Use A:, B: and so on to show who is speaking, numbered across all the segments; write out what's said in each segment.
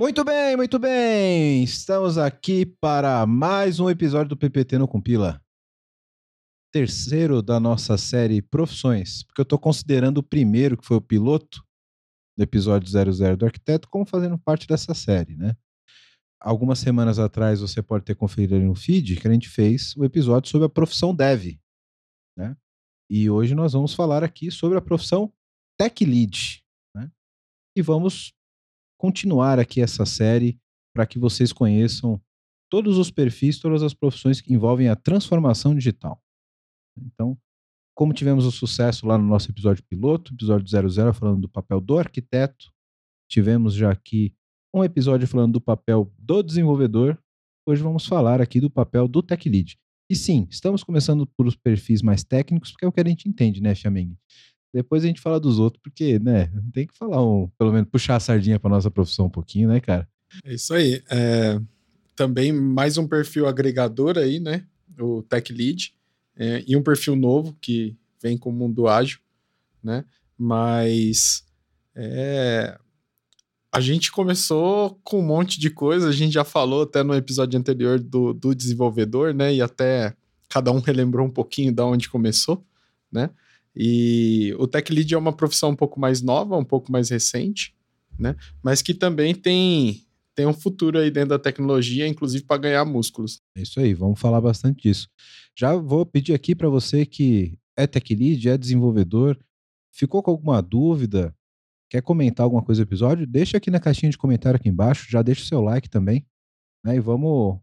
A: Muito bem, muito bem. Estamos aqui para mais um episódio do PPT no Compila. Terceiro da nossa série Profissões, porque eu estou considerando o primeiro, que foi o piloto, do episódio 00 do Arquiteto, como fazendo parte dessa série, né? Algumas semanas atrás você pode ter conferido ali no feed que a gente fez o episódio sobre a profissão dev, né? E hoje nós vamos falar aqui sobre a profissão Tech Lead, né? E vamos continuar aqui essa série para que vocês conheçam todos os perfis, todas as profissões que envolvem a transformação digital. Então, como tivemos o sucesso lá no nosso episódio piloto, episódio 00, falando do papel do arquiteto, tivemos já aqui um episódio falando do papel do desenvolvedor, hoje vamos falar aqui do papel do tech lead. E sim, estamos começando por os perfis mais técnicos, porque é o que a gente entende, né, Chameng? Depois a gente fala dos outros, porque, né, tem que falar um, pelo menos puxar a sardinha para nossa profissão um pouquinho, né, cara?
B: É isso aí. É, também mais um perfil agregador aí, né? O Tech Lead. É, e um perfil novo que vem com o mundo ágil, né? Mas é, a gente começou com um monte de coisa, a gente já falou até no episódio anterior do, do desenvolvedor, né? E até cada um relembrou um pouquinho da onde começou, né? E o tech lead é uma profissão um pouco mais nova, um pouco mais recente, né? Mas que também tem tem um futuro aí dentro da tecnologia, inclusive para ganhar músculos.
A: É isso aí, vamos falar bastante disso. Já vou pedir aqui para você que é tech lead, é desenvolvedor, ficou com alguma dúvida, quer comentar alguma coisa do episódio, deixa aqui na caixinha de comentário aqui embaixo, já deixa o seu like também, né? E vamos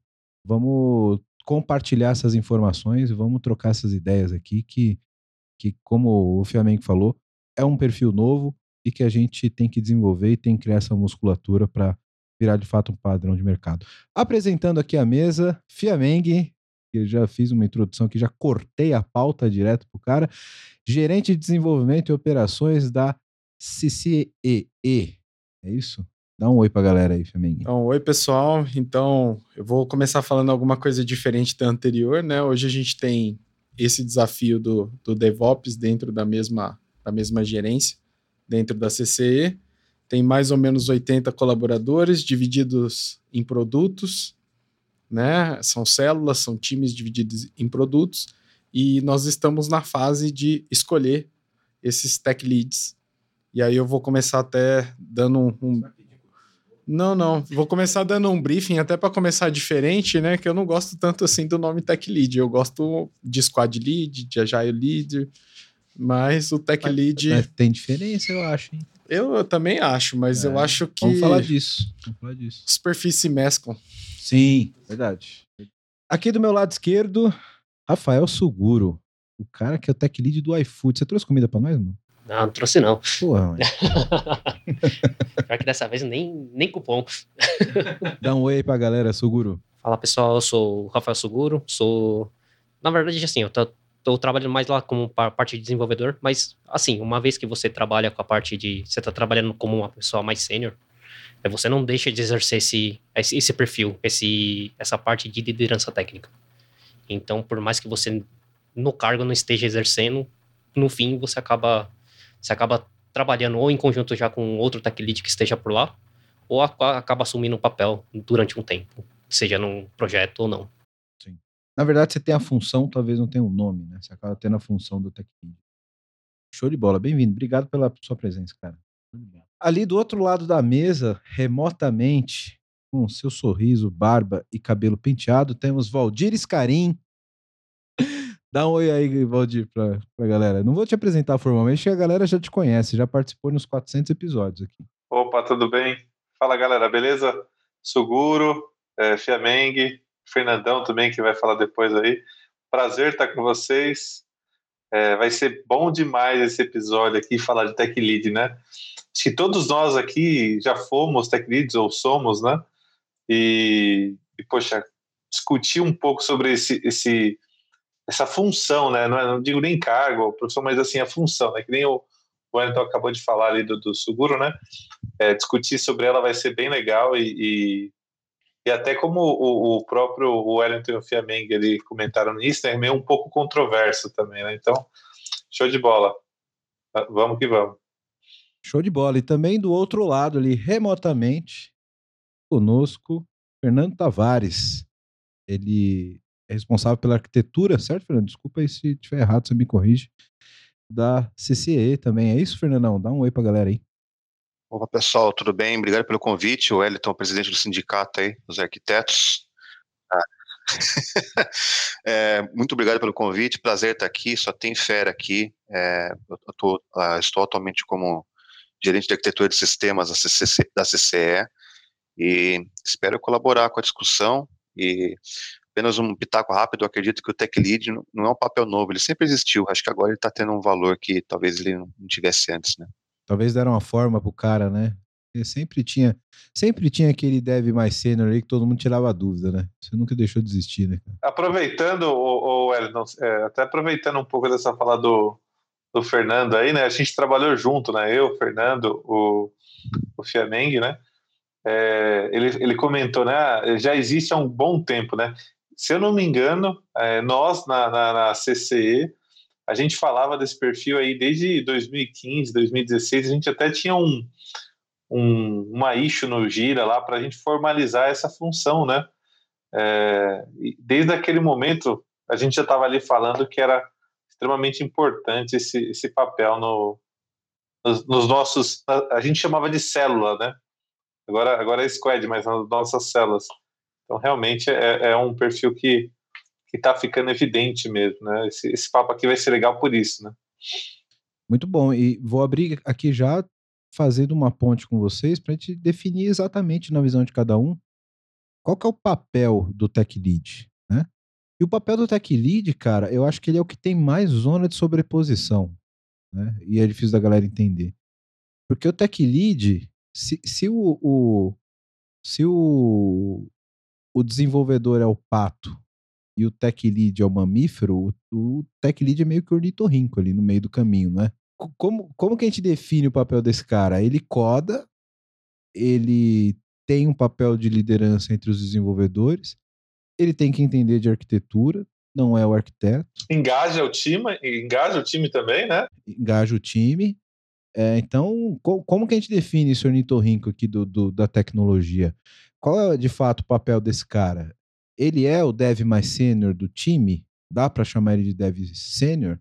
A: vamos compartilhar essas informações e vamos trocar essas ideias aqui que que, como o Fiamengo falou, é um perfil novo e que a gente tem que desenvolver e tem que criar essa musculatura para virar de fato um padrão de mercado. Apresentando aqui a mesa, Fiameng, que já fiz uma introdução que já cortei a pauta direto pro cara, gerente de desenvolvimento e operações da CCEE. É isso? Dá um oi pra galera aí, Fiameng.
B: Então, oi, pessoal. Então, eu vou começar falando alguma coisa diferente da anterior, né? Hoje a gente tem esse desafio do, do DevOps dentro da mesma, da mesma gerência, dentro da CCE. Tem mais ou menos 80 colaboradores divididos em produtos, né? São células, são times divididos em produtos, e nós estamos na fase de escolher esses tech leads. E aí eu vou começar até dando um, um não, não. Vou começar dando um briefing, até para começar diferente, né? Que eu não gosto tanto assim do nome Tech Lead. Eu gosto de Squad Lead, de Agile Lead, mas o Tech Lead. Mas
A: tem diferença, eu acho, hein?
B: Eu, eu também acho, mas é, eu acho que.
A: Vamos falar disso. Vamos falar disso.
B: Os perfis se mesclam.
A: Sim, verdade. Aqui do meu lado esquerdo, Rafael Suguro. O cara que é o Tech Lead do iFood. Você trouxe comida para nós, mano?
C: Não, não trouxe não. Porra, mãe. Pior que dessa vez nem, nem cupom.
A: Dá um oi aí pra galera, Suguro.
C: Fala pessoal, eu sou o Rafael Suguro, sou... Na verdade, assim, eu tô, tô trabalhando mais lá como parte de desenvolvedor, mas, assim, uma vez que você trabalha com a parte de... Você tá trabalhando como uma pessoa mais sênior, é, você não deixa de exercer esse, esse perfil, esse, essa parte de liderança técnica. Então, por mais que você no cargo não esteja exercendo, no fim você acaba você acaba trabalhando ou em conjunto já com outro tech lead que esteja por lá, ou acaba assumindo um papel durante um tempo, seja num projeto ou não.
A: Sim. Na verdade, você tem a função, talvez não tenha um nome, né? Você acaba tendo a função do tech lead. Show de bola, bem-vindo. Obrigado pela sua presença, cara. Ali do outro lado da mesa, remotamente, com seu sorriso, barba e cabelo penteado, temos Valdir Scarim, Dá um oi aí, Valdir, pra, pra galera. Não vou te apresentar formalmente, que a galera já te conhece, já participou nos 400 episódios aqui.
D: Opa, tudo bem? Fala, galera, beleza? Suguro, é, Fiameng, Fernandão também, que vai falar depois aí. Prazer estar com vocês. É, vai ser bom demais esse episódio aqui, falar de Tech Lead, né? Acho que todos nós aqui já fomos Tech Leads ou somos, né? E, e poxa, discutir um pouco sobre esse, esse essa função, né? Não, é, não digo nem cargo, profissão, mas assim a função, né? Que nem o, Wellington acabou de falar ali do, do né? É, discutir sobre ela vai ser bem legal e, e, e até como o, o, próprio Wellington e o Fiameng ali comentaram nisso, né? É meio um pouco controverso também, né? Então, show de bola. Vamos que vamos.
A: Show de bola. E também do outro lado ali, remotamente, conosco Fernando Tavares. Ele é responsável pela arquitetura, certo, Fernando? Desculpa aí se estiver errado, você me corrige. Da CCE também. É isso, Fernandão? Dá um oi pra galera aí.
E: Opa, pessoal, tudo bem? Obrigado pelo convite. O Wellington, presidente do sindicato aí, dos arquitetos. Ah. é, muito obrigado pelo convite, prazer estar aqui, só tem fera aqui. É, eu tô, uh, estou atualmente como gerente de arquitetura de sistemas da CCE e espero colaborar com a discussão e apenas um pitaco rápido, eu acredito que o Tech Lead não é um papel novo, ele sempre existiu, acho que agora ele está tendo um valor que talvez ele não tivesse antes, né?
A: Talvez deram uma forma pro cara, né? Sempre tinha, sempre tinha aquele dev mais sênior aí que todo mundo tirava dúvida, né? Você nunca deixou de existir, né?
F: Aproveitando, o, o Wellington, é, até aproveitando um pouco dessa fala do, do Fernando aí, né? A gente trabalhou junto, né? Eu, o Fernando, o, o Fiameng, né? É, ele, ele comentou, né? Ah, já existe há um bom tempo, né? Se eu não me engano, é, nós na, na, na, CCE, a gente falava desse perfil aí desde 2015, 2016, a gente até tinha um, um, uma issue no Gira lá para a gente formalizar essa função, né? É, desde aquele momento, a gente já estava ali falando que era extremamente importante esse, esse papel no, nos, nos, nossos. A gente chamava de célula, né? Agora, agora é squad, mas nas nossas células. Então, realmente é, é um perfil que está ficando evidente mesmo, né? Esse, esse papo aqui vai ser legal por isso, né?
A: Muito bom. E vou abrir aqui já fazendo uma ponte com vocês para a gente definir exatamente na visão de cada um qual é o papel do tech lead, né? E o papel do tech lead, cara, eu acho que ele é o que tem mais zona de sobreposição, né? E é difícil da galera entender. Porque o tech lead, se, se o, o se o, o desenvolvedor é o pato e o tech lead é o mamífero, o, o tech lead é meio que ornitorrinco ali no meio do caminho, né? como, como que a gente define o papel desse cara? Ele coda, ele tem um papel de liderança entre os desenvolvedores, ele tem que entender de arquitetura, não é o arquiteto.
F: Engaja o time, engaja o time também, né?
A: Engaja o time. É, então, co como que a gente define esse ornitorrinco aqui do, do, da tecnologia? Qual é, de fato, o papel desse cara? Ele é o dev mais sênior do time? Dá para chamar ele de dev sênior?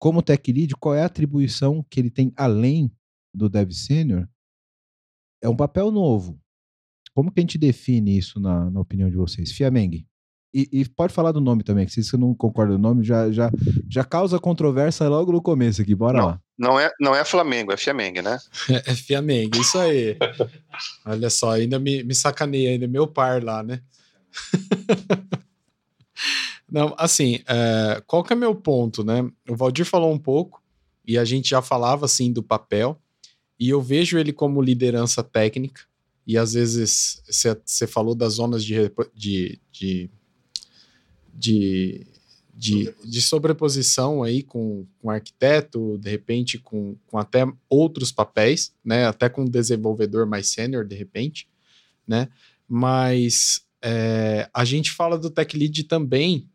A: como tech lead, qual é a atribuição que ele tem além do dev senior? É um papel novo. Como que a gente define isso na, na opinião de vocês? Fiameng. E, e, pode falar do nome também, que se você não concorda do nome, já, já, já causa controvérsia logo no começo aqui. Bora
E: não,
A: lá.
E: Não é, não é Flamengo, é Fiameng, né?
B: É, é Fiameng, isso aí. Olha só, ainda me, me sacaneia, ainda meu par lá, né? Não, assim, é, qual que é meu ponto, né? O Valdir falou um pouco, e a gente já falava, assim, do papel, e eu vejo ele como liderança técnica, e às vezes você falou das zonas de, de, de, de, de, de sobreposição aí com, com arquiteto, de repente com, com até outros papéis, né? Até com desenvolvedor mais sênior, de repente, né? Mas é, a gente fala do tech lead também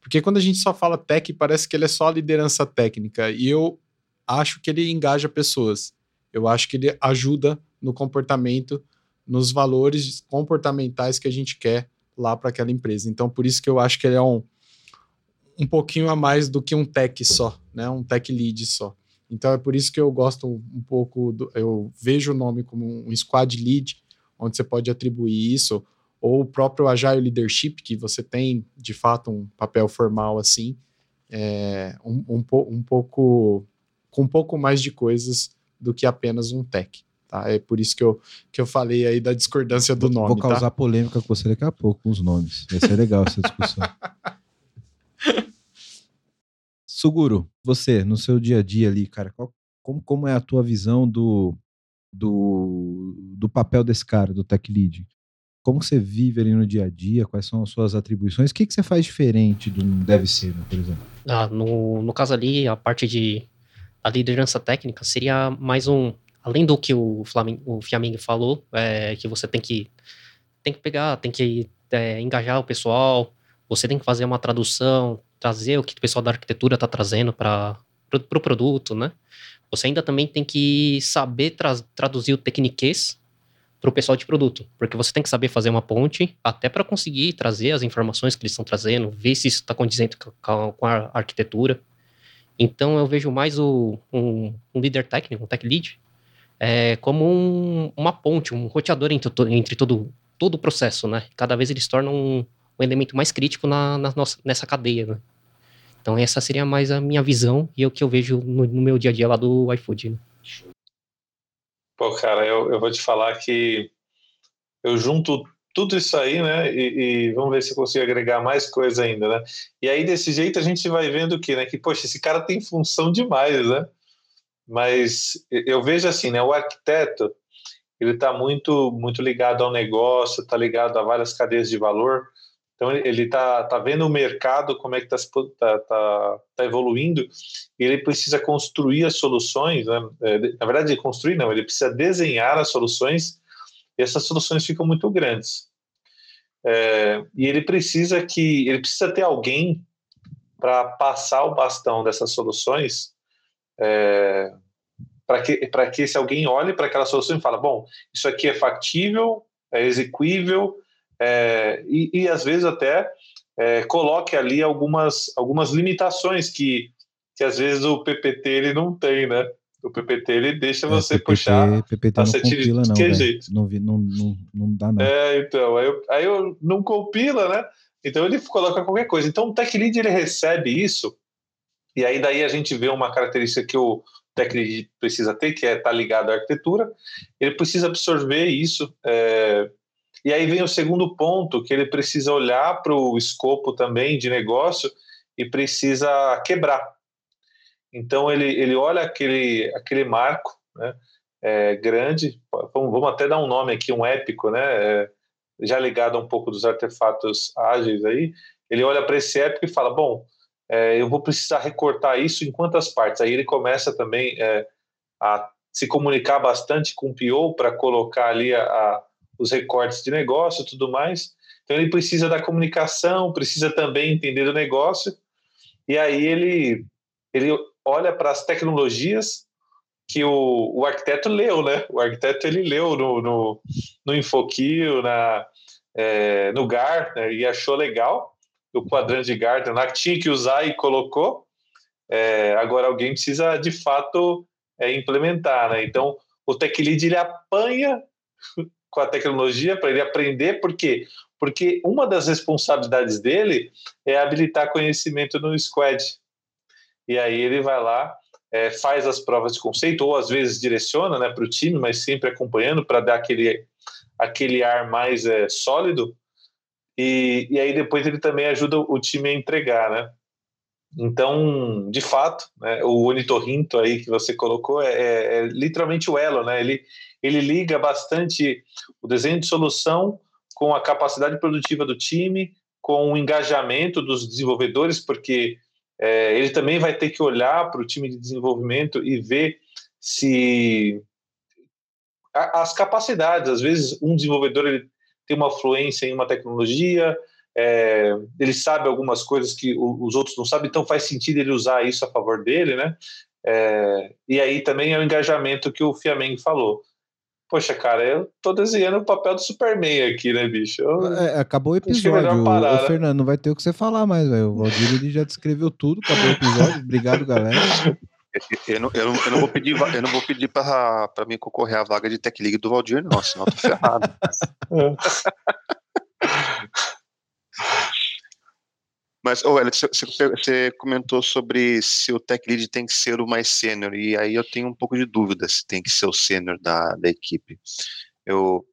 B: porque quando a gente só fala tech, parece que ele é só a liderança técnica. E eu acho que ele engaja pessoas. Eu acho que ele ajuda no comportamento, nos valores comportamentais que a gente quer lá para aquela empresa. Então, por isso que eu acho que ele é um, um pouquinho a mais do que um tech só, né? Um tech lead só. Então, é por isso que eu gosto um pouco, do, eu vejo o nome como um squad lead, onde você pode atribuir isso, ou o próprio Agile Leadership, que você tem, de fato, um papel formal assim, é, um, um, um, pouco com um pouco mais de coisas do que apenas um tech. Tá? É por isso que eu, que eu falei aí da discordância do nome.
A: Vou causar
B: tá?
A: polêmica com você daqui a pouco com os nomes. Vai ser legal essa discussão. Suguro, você, no seu dia a dia ali, cara, qual, como, como é a tua visão do, do, do papel desse cara, do tech lead? como você vive ali no dia a dia, quais são as suas atribuições, o que, que você faz diferente de um senior, por exemplo?
C: Ah, no, no caso ali, a parte de a liderança técnica seria mais um, além do que o, Flamengo, o Fiaming falou, é, que você tem que, tem que pegar, tem que é, engajar o pessoal, você tem que fazer uma tradução, trazer o que o pessoal da arquitetura está trazendo para o pro produto, né? Você ainda também tem que saber tra traduzir o tecniquez para o pessoal de produto, porque você tem que saber fazer uma ponte até para conseguir trazer as informações que eles estão trazendo, ver se isso está condizente com a arquitetura. Então eu vejo mais o, um, um líder técnico, um tech lead, é, como um, uma ponte, um roteador entre, entre todo, todo o processo, né? Cada vez eles tornam um, um elemento mais crítico na, na nossa, nessa cadeia, né? Então essa seria mais a minha visão e o que eu vejo no, no meu dia a dia lá do iFood, né?
F: Pô, cara, eu, eu vou te falar que eu junto tudo isso aí, né? E, e, vamos ver se eu consigo agregar mais coisa ainda, né? E aí, desse jeito, a gente vai vendo que, né? Que, poxa, esse cara tem função demais, né? Mas eu vejo assim, né? O arquiteto, ele está muito, muito ligado ao negócio, está ligado a várias cadeias de valor. Então ele está tá vendo o mercado como é que está tá, tá, tá evoluindo e ele precisa construir as soluções, né? É, na verdade construir não, ele precisa desenhar as soluções e essas soluções ficam muito grandes. É, e ele precisa que ele precisa ter alguém para passar o bastão dessas soluções é, para que para que se alguém olhe para aquela solução e fala bom isso aqui é factível é execuível é, e, e, às vezes até é, coloque ali algumas, algumas limitações que, que às vezes o PPT ele não tem, né? O PPT ele deixa é, você PPT, puxar
A: PPT
F: a
A: não compila, não. Não, não, não, não dá não.
F: É, então, aí eu, aí eu não compila, né? Então ele coloca qualquer coisa. Então o Tech Lead ele recebe isso e aí daí a gente vê uma característica que o Tech Lead precisa ter, que é estar tá ligado à arquitetura. Ele precisa absorver isso, é, e aí vem o segundo ponto, que ele precisa olhar para o escopo também de negócio e precisa quebrar. Então ele, ele olha aquele, aquele marco né, é, grande, vamos, até dar um nome aqui, um épico, né, é, já ligado a um pouco dos artefatos ágeis aí, ele olha para esse épico e fala, bom, é, eu vou precisar recortar isso em quantas partes? Aí ele começa também é, a se comunicar bastante com o PO para colocar ali a os recortes de negócio tudo mais. Então ele precisa da comunicação, precisa também entender o negócio, e aí ele, ele olha para as tecnologias que o, o arquiteto leu, né? O arquiteto ele leu no, no, no Infoquio, na, é, no Gartner e achou legal, o quadrante de Gartner lá, que tinha que usar e colocou. É, agora alguém precisa de fato é, implementar, né? Então o Tech Lead ele apanha com a tecnologia para ele aprender, por quê? Porque uma das responsabilidades dele é habilitar conhecimento no squad. E aí ele vai lá, é, faz as provas de conceito, ou às vezes direciona né, para o time, mas sempre acompanhando para dar aquele, aquele ar mais é, sólido. E, e aí depois ele também ajuda o time a entregar, né? Então, de fato, né, o onitorrinto aí que você colocou é, é, é, literalmente o elo, né? Ele, ele liga bastante o desenho de solução com a capacidade produtiva do time, com o engajamento dos desenvolvedores, porque é, ele também vai ter que olhar para o time de desenvolvimento e ver se as capacidades, às vezes um desenvolvedor ele tem uma fluência em uma tecnologia, é, ele sabe algumas coisas que os outros não sabem, então faz sentido ele usar isso a favor dele, né? É, e aí também é o engajamento que o Fiameng falou. Poxa, cara, eu tô desenhando o papel do Superman aqui, né, bicho? Eu,
A: é, acabou o episódio. Parar, Ô, né? Fernando, não vai ter o que você falar mais, velho. O Valdir ele já descreveu tudo, acabou o episódio. Obrigado, galera.
E: Eu não, eu, não, eu não vou pedir, eu não vou pedir para mim concorrer à vaga de Tech League do Valdir, não, senão eu tô ferrado. Mas, oh, você comentou sobre se o tech lead tem que ser o mais sênior, e aí eu tenho um pouco de dúvida se tem que ser o sênior da, da equipe. Eu,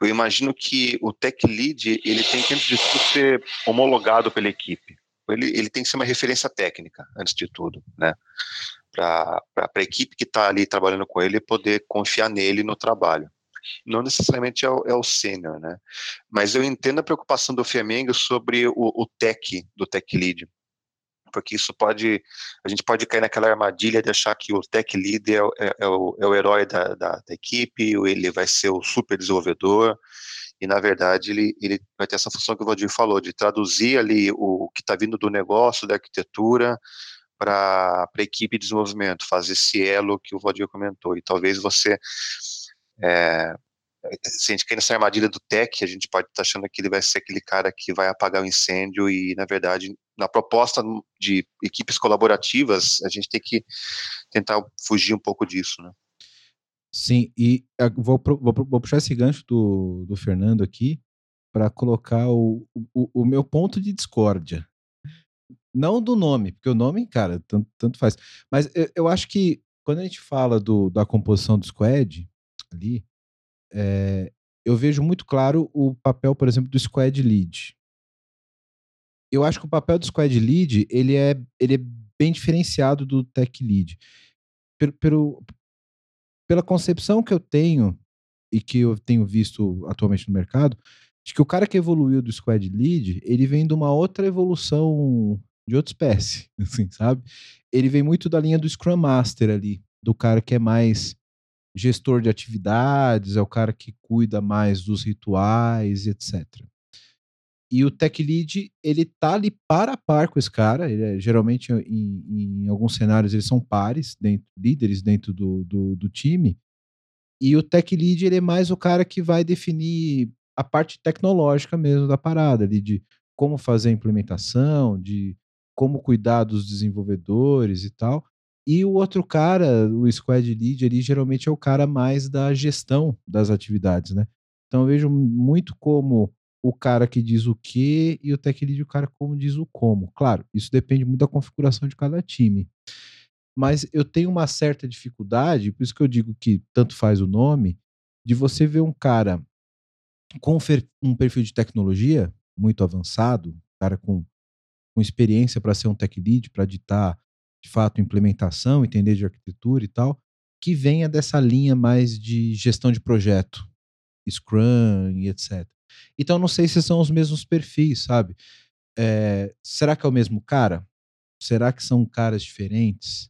E: eu imagino que o tech lead, ele tem que, antes de tudo, ser homologado pela equipe. Ele, ele tem que ser uma referência técnica, antes de tudo, né? Para a equipe que está ali trabalhando com ele poder confiar nele no trabalho não necessariamente é o, é o sênior, né? Mas eu entendo a preocupação do Flamengo sobre o, o tech, do tech lead, porque isso pode, a gente pode cair naquela armadilha de achar que o tech lead é, é, é o, é o herói da, da, da equipe, ele vai ser o super desenvolvedor, e na verdade ele, ele vai ter essa função que o Valdir falou, de traduzir ali o que está vindo do negócio, da arquitetura, para a equipe de desenvolvimento, fazer esse elo que o Valdir comentou, e talvez você é, se a gente cair nessa armadilha do tech, a gente pode estar tá achando que ele vai ser aquele cara que vai apagar o incêndio e, na verdade, na proposta de equipes colaborativas, a gente tem que tentar fugir um pouco disso, né?
A: Sim, e vou, vou, vou puxar esse gancho do, do Fernando aqui para colocar o, o, o, meu ponto de discórdia. Não do nome, porque o nome, cara, tanto, tanto faz. Mas eu, eu, acho que quando a gente fala do, da composição do squad ali, é, eu vejo muito claro o papel, por exemplo, do squad lead. Eu acho que o papel do squad lead ele é, ele é bem diferenciado do tech lead. Pelo, pelo, pela concepção que eu tenho e que eu tenho visto atualmente no mercado, de que o cara que evoluiu do squad lead, ele vem de uma outra evolução de outra espécie, assim, sabe? Ele vem muito da linha do Scrum Master ali, do cara que é mais gestor de atividades, é o cara que cuida mais dos rituais, etc. E o tech lead, ele tá ali para a par com esse cara. Ele é, geralmente, em, em, alguns cenários, eles são pares, dentro, líderes dentro do, do, do, time. E o tech lead, ele é mais o cara que vai definir a parte tecnológica mesmo da parada, ali, de como fazer a implementação, de como cuidar dos desenvolvedores e tal. E o outro cara, o squad lead ali, geralmente é o cara mais da gestão das atividades, né? Então eu vejo muito como o cara que diz o que e o tech lead o cara como diz o como. Claro, isso depende muito da configuração de cada time. Mas eu tenho uma certa dificuldade, por isso que eu digo que tanto faz o nome, de você ver um cara com um perfil de tecnologia muito avançado, cara com, com experiência para ser um tech lead, para ditar de fato implementação, entender de arquitetura e tal, que venha dessa linha mais de gestão de projeto, Scrum e etc. Então, não sei se são os mesmos perfis, sabe? É, será que é o mesmo cara? Será que são caras diferentes?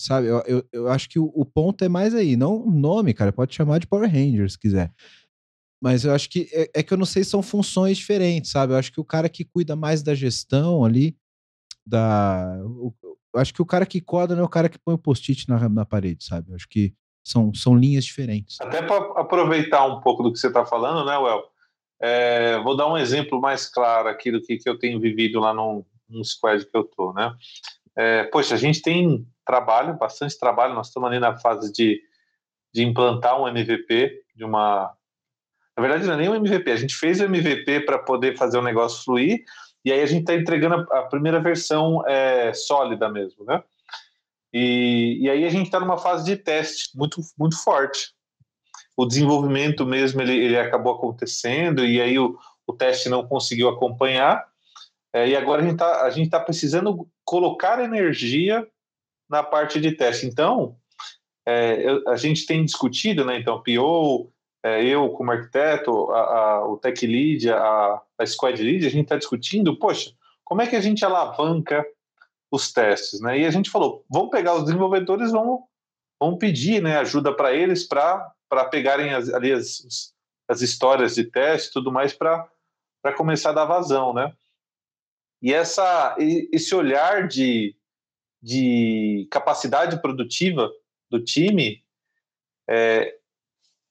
A: Sabe, eu, eu, eu acho que o, o, ponto é mais aí, não o nome, cara, pode chamar de Power Rangers se quiser. Mas eu acho que é, é, que eu não sei se são funções diferentes, sabe? Eu acho que o cara que cuida mais da gestão ali, da. O, eu acho que o cara que coda não é o cara que põe o post-it na, na parede, sabe? Acho que são, são linhas diferentes.
F: Até para aproveitar um pouco do que você está falando, né, Well? É, vou dar um exemplo mais claro aqui do que, que eu tenho vivido lá no, no squad que eu tô, né? É, poxa, a gente tem trabalho, bastante trabalho, nós estamos ali na fase de, de implantar um MVP de uma... Na verdade, não é nem um MVP, a gente fez o MVP para poder fazer o negócio fluir, e aí a gente está entregando a, primeira versão é, sólida mesmo, né? E, e aí a gente está numa fase de teste muito, muito forte o desenvolvimento mesmo ele, ele acabou acontecendo e aí o, o teste não conseguiu acompanhar. É, e agora a gente está tá precisando colocar energia na parte de teste. Então, é, a gente tem discutido, né? Então, PO, é, eu como arquiteto, a, a, o tech lead, a, a squad lead, a gente está discutindo, poxa, como é que a gente alavanca os testes, né? E a gente falou, vamos pegar os desenvolvedores, vamos, vamos pedir, né, ajuda para eles para pegarem as, ali as, as histórias de teste e tudo mais para começar a dar vazão, né? E essa, esse olhar de, de capacidade produtiva do time, é,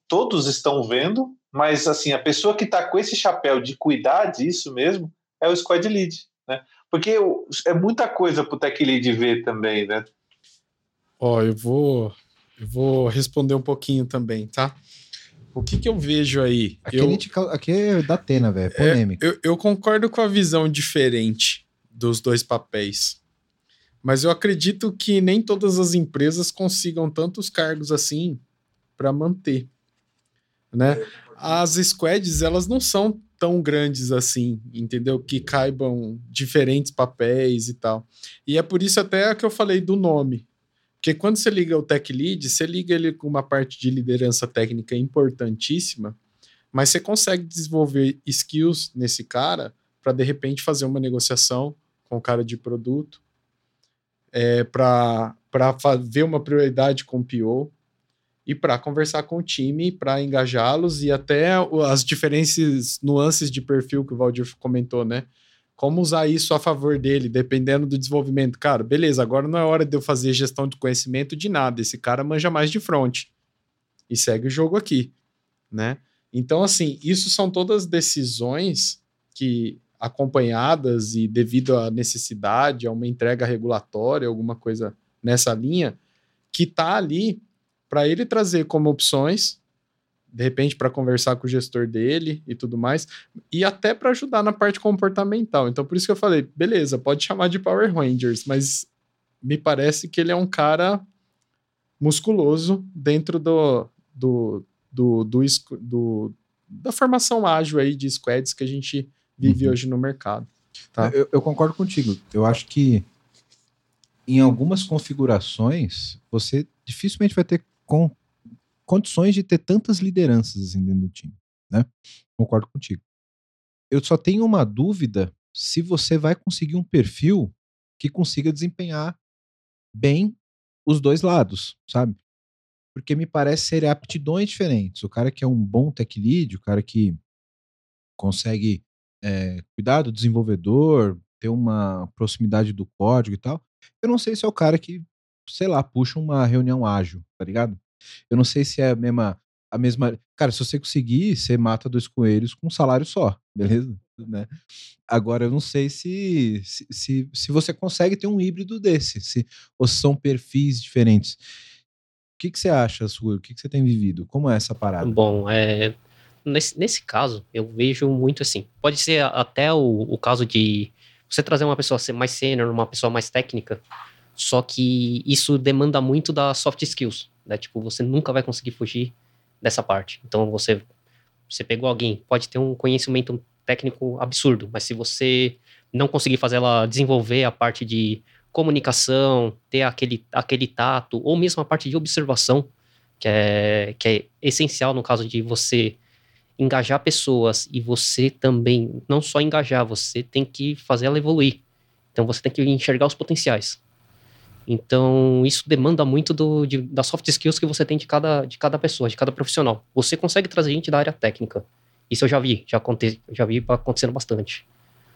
F: todos estão vendo, mas assim a pessoa que está com esse chapéu de cuidar disso mesmo é o squad lead, né? Porque é muita coisa para o tech lead ver também, né?
B: Ó, eu vou eu vou responder um pouquinho também, tá? O que, que eu vejo aí?
A: Aqui,
B: eu,
A: aqui é da Atena, velho. É polêmico.
B: É, eu, eu concordo com a visão diferente dos dois papéis. Mas eu acredito que nem todas as empresas consigam tantos cargos assim para manter. Né? As squads, elas não são tão grandes assim, entendeu? Que caibam diferentes papéis e tal. E é por isso até que eu falei do nome. Porque quando você liga o Tech Lead, você liga ele com uma parte de liderança técnica importantíssima, mas você consegue desenvolver skills nesse cara para de repente fazer uma negociação com o cara de produto, é, para ver uma prioridade com o PO e para conversar com o time, para engajá-los e até as diferentes nuances de perfil que o Valdir comentou, né? como usar isso a favor dele, dependendo do desenvolvimento. Cara, beleza, agora não é hora de eu fazer gestão de conhecimento de nada. Esse cara manja mais de front. E segue o jogo aqui. né? Então, assim, isso são todas decisões que, acompanhadas e devido à necessidade, a uma entrega regulatória, alguma coisa nessa linha, que está ali para ele trazer como opções, de repente para conversar com o gestor dele e tudo mais, e até para ajudar na parte comportamental. Então, por isso que eu falei, beleza, pode chamar de Power Rangers, mas me parece que ele é um cara musculoso dentro do, do, do, do, do da formação ágil aí de squads que a gente vive uhum. hoje no mercado. Tá?
A: Eu, eu, concordo contigo. Eu acho que em algumas configurações você dificilmente vai ter com, condições de ter tantas lideranças assim dentro do time, né? Concordo contigo. Eu só tenho uma dúvida se você vai conseguir um perfil que consiga desempenhar bem os dois lados, sabe? Porque me parece ser aptidões diferentes. O cara que é um bom tech lead, o cara que consegue é, cuidar do desenvolvedor, ter uma proximidade do código e tal. Eu não sei se é o cara que, sei lá, puxa uma reunião ágil, tá ligado? Eu não sei se é a mesma. A mesma. Cara, se você conseguir, você mata dois coelhos com um salário só, beleza? Né? Agora, eu não sei se, se, se, se você consegue ter um híbrido desse, se, ou são perfis diferentes. O que, que você acha, Sui? O que, que você tem vivido? Como é essa parada?
C: Bom, é, nesse, nesse caso, eu vejo muito assim. Pode ser até o, o caso de você trazer uma pessoa mais sênior, uma pessoa mais técnica, só que isso demanda muito da soft skills, né? Tipo, você nunca vai conseguir fugir dessa parte. Então, você, você pegou alguém, pode ter um conhecimento técnico absurdo, mas se você não conseguir fazer ela desenvolver a parte de comunicação, ter aquele, aquele tato, ou mesmo a parte de observação, que é, que é essencial no caso de você engajar pessoas e você também, não só engajar, você tem que fazer ela evoluir. Então você tem que enxergar os potenciais. Então isso demanda muito do, de, das soft skills que você tem de cada, de cada pessoa, de cada profissional. Você consegue trazer gente da área técnica. Isso eu já vi, já, aconte, já vi acontecendo bastante.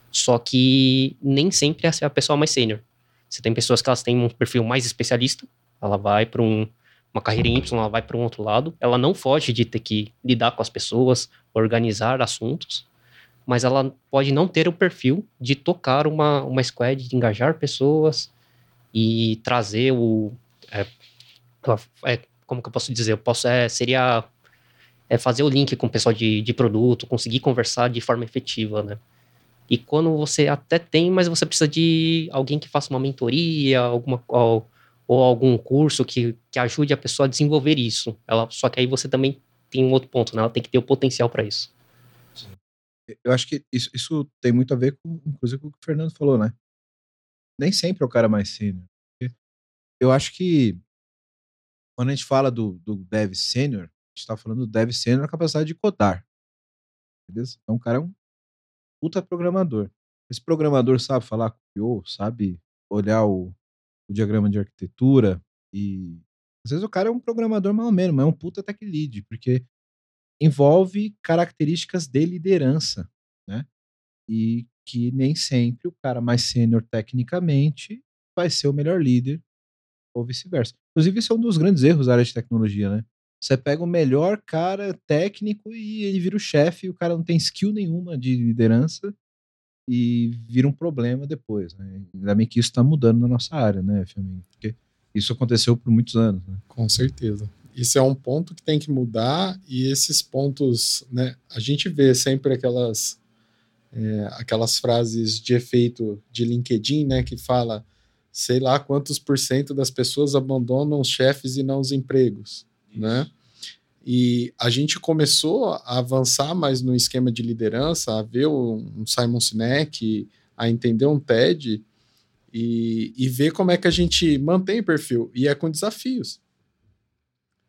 C: Só que nem sempre essa é a pessoa mais sênior. Você tem pessoas que elas têm um perfil mais especialista, ela vai para um, uma carreira em Y, ela vai para um outro lado. Ela não foge de ter que lidar com as pessoas, organizar assuntos, mas ela pode não ter o perfil de tocar uma, uma squad, de engajar pessoas e trazer o. É, é, como que eu posso dizer? Eu posso, é, seria é fazer o link com o pessoal de, de produto, conseguir conversar de forma efetiva, né? E quando você até tem, mas você precisa de alguém que faça uma mentoria, alguma, ou algum curso que, que ajude a pessoa a desenvolver isso. Ela, só que aí você também tem um outro ponto, né? Ela tem que ter o potencial para isso.
A: Eu acho que isso, isso tem muito a ver com, inclusive, com o que o Fernando falou, né? Nem sempre é o cara mais sênior. Eu acho que quando a gente fala do, do dev sênior, a gente tá falando do dev sênior na capacidade de codar. Beleza? Então o cara é um puta programador. Esse programador sabe falar com o PO, sabe olhar o, o diagrama de arquitetura e às vezes o cara é um programador mal menos, mas é um puta tech lead, porque envolve características de liderança, né? E que nem sempre o cara mais sênior tecnicamente vai ser o melhor líder ou vice-versa. Inclusive, isso é um dos grandes erros da área de tecnologia, né? Você pega o melhor cara técnico e ele vira o chefe, e o cara não tem skill nenhuma de liderança e vira um problema depois. Né? Ainda bem que isso está mudando na nossa área, né, Flamengo? Porque isso aconteceu por muitos anos. Né?
B: Com certeza. Isso é um ponto que tem que mudar e esses pontos, né? A gente vê sempre aquelas é, aquelas frases de efeito de LinkedIn, né, que fala, sei lá quantos por cento das pessoas abandonam os chefes e não os empregos, né? E a gente começou a avançar mais no esquema de liderança, a ver um Simon Sinek, a entender um TED e, e ver como é que a gente mantém o perfil. E é com desafios.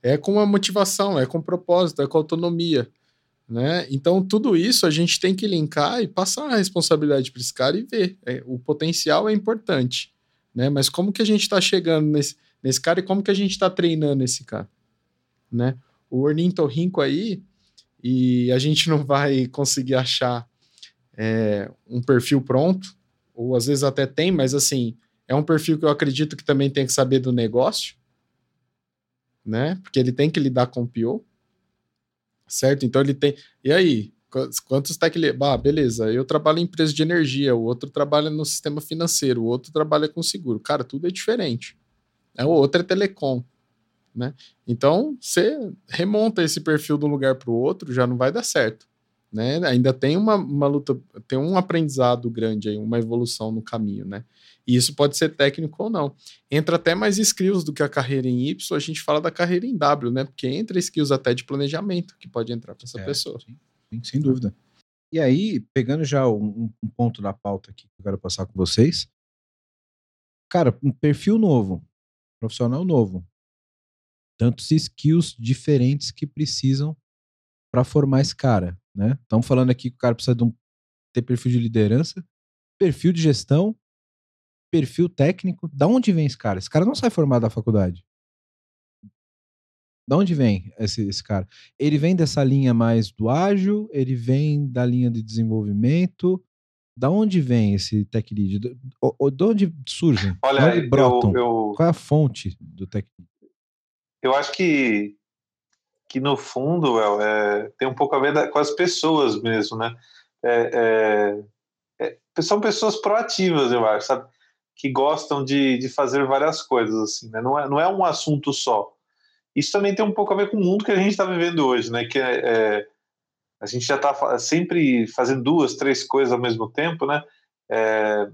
B: É com a motivação, é com propósito, é com autonomia. Né? Então, tudo isso a gente tem que linkar e passar a responsabilidade para esse cara e ver. É, o potencial é importante. Né? Mas como que a gente está chegando nesse, nesse cara e como que a gente está treinando esse cara? Né? o ornitorrinco aí e a gente não vai conseguir achar é, um perfil pronto, ou às vezes até tem, mas assim, é um perfil que eu acredito que também tem que saber do negócio, né? Porque ele tem que lidar com o PO. Certo? Então ele tem. E aí? Quantos lead? Ah, beleza, eu trabalho em empresa de energia, o outro trabalha no sistema financeiro, o outro trabalha com seguro. Cara, tudo é diferente. É, o outro é telecom. Né? Então, você remonta esse perfil de um lugar para o outro, já não vai dar certo. Né? Ainda tem uma, uma luta, tem um aprendizado grande aí, uma evolução no caminho, né? E isso pode ser técnico ou não. Entra até mais skills do que a carreira em Y, a gente fala da carreira em W, né? Porque entra skills até de planejamento que pode entrar para essa é, pessoa.
A: Sim, sim, sem dúvida. E aí, pegando já um, um, ponto da pauta aqui que eu quero passar com vocês. Cara, um perfil novo, profissional novo. Tantos skills diferentes que precisam para formar esse cara, né? Estamos falando aqui que o cara precisa de um, ter perfil de liderança, perfil de gestão perfil técnico. Da onde vem esse cara? Esse cara não sai formado da faculdade. Da onde vem esse, esse cara? Ele vem dessa linha mais do ágil? Ele vem da linha de desenvolvimento? Da onde vem esse tech lead? De, de onde surgem?
F: Olha,
A: onde brotam? Eu, eu, Qual é a fonte do tech lead?
F: Eu acho que, que no fundo, é, tem um pouco a ver da, com as pessoas mesmo, né? É, é, é são pessoas proativas, eu acho, sabe? que gostam de, de fazer várias coisas, assim, né? Não é, não é um assunto só. Isso também tem um pouco a ver com o mundo que a gente está vivendo hoje, né? Que é, é a gente já está sempre fazendo duas, três coisas ao mesmo tempo, né?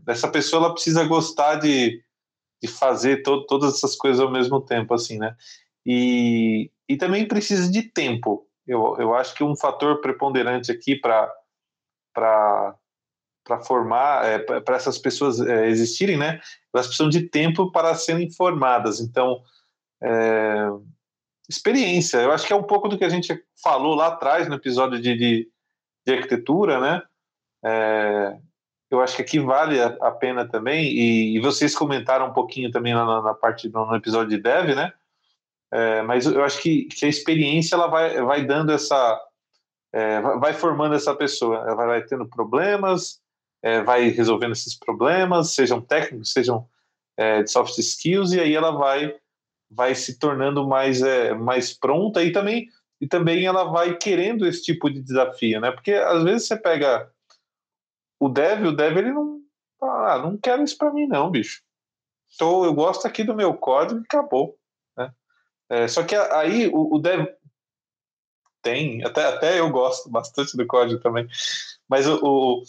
F: Essa pessoa ela precisa gostar de, de fazer to, todas essas coisas ao mesmo tempo, assim, né? E, e também precisa de tempo. Eu, eu acho que um fator preponderante aqui para formar, é, para essas pessoas é, existirem, né? Elas precisam de tempo para serem formadas. Então, é, experiência. Eu acho que é um pouco do que a gente falou lá atrás no episódio de, de, de arquitetura, né? É, eu acho que aqui vale a, pena também, e, e, vocês comentaram um pouquinho também na, na parte no, episódio de dev, né? É, mas eu acho que, que, a experiência ela vai, vai dando essa. É, vai formando essa pessoa, ela vai, tendo problemas, é, vai resolvendo esses problemas, sejam técnicos, sejam é, de soft skills, e aí ela vai vai se tornando mais é, mais pronta e também e também ela vai querendo esse tipo de desafio, né? Porque às vezes você pega o dev, o dev ele não ah, não quero isso para mim não, bicho. Então eu gosto aqui do meu código e acabou? É, só que aí o, o dev tem, até, até eu gosto bastante do código também, mas o, o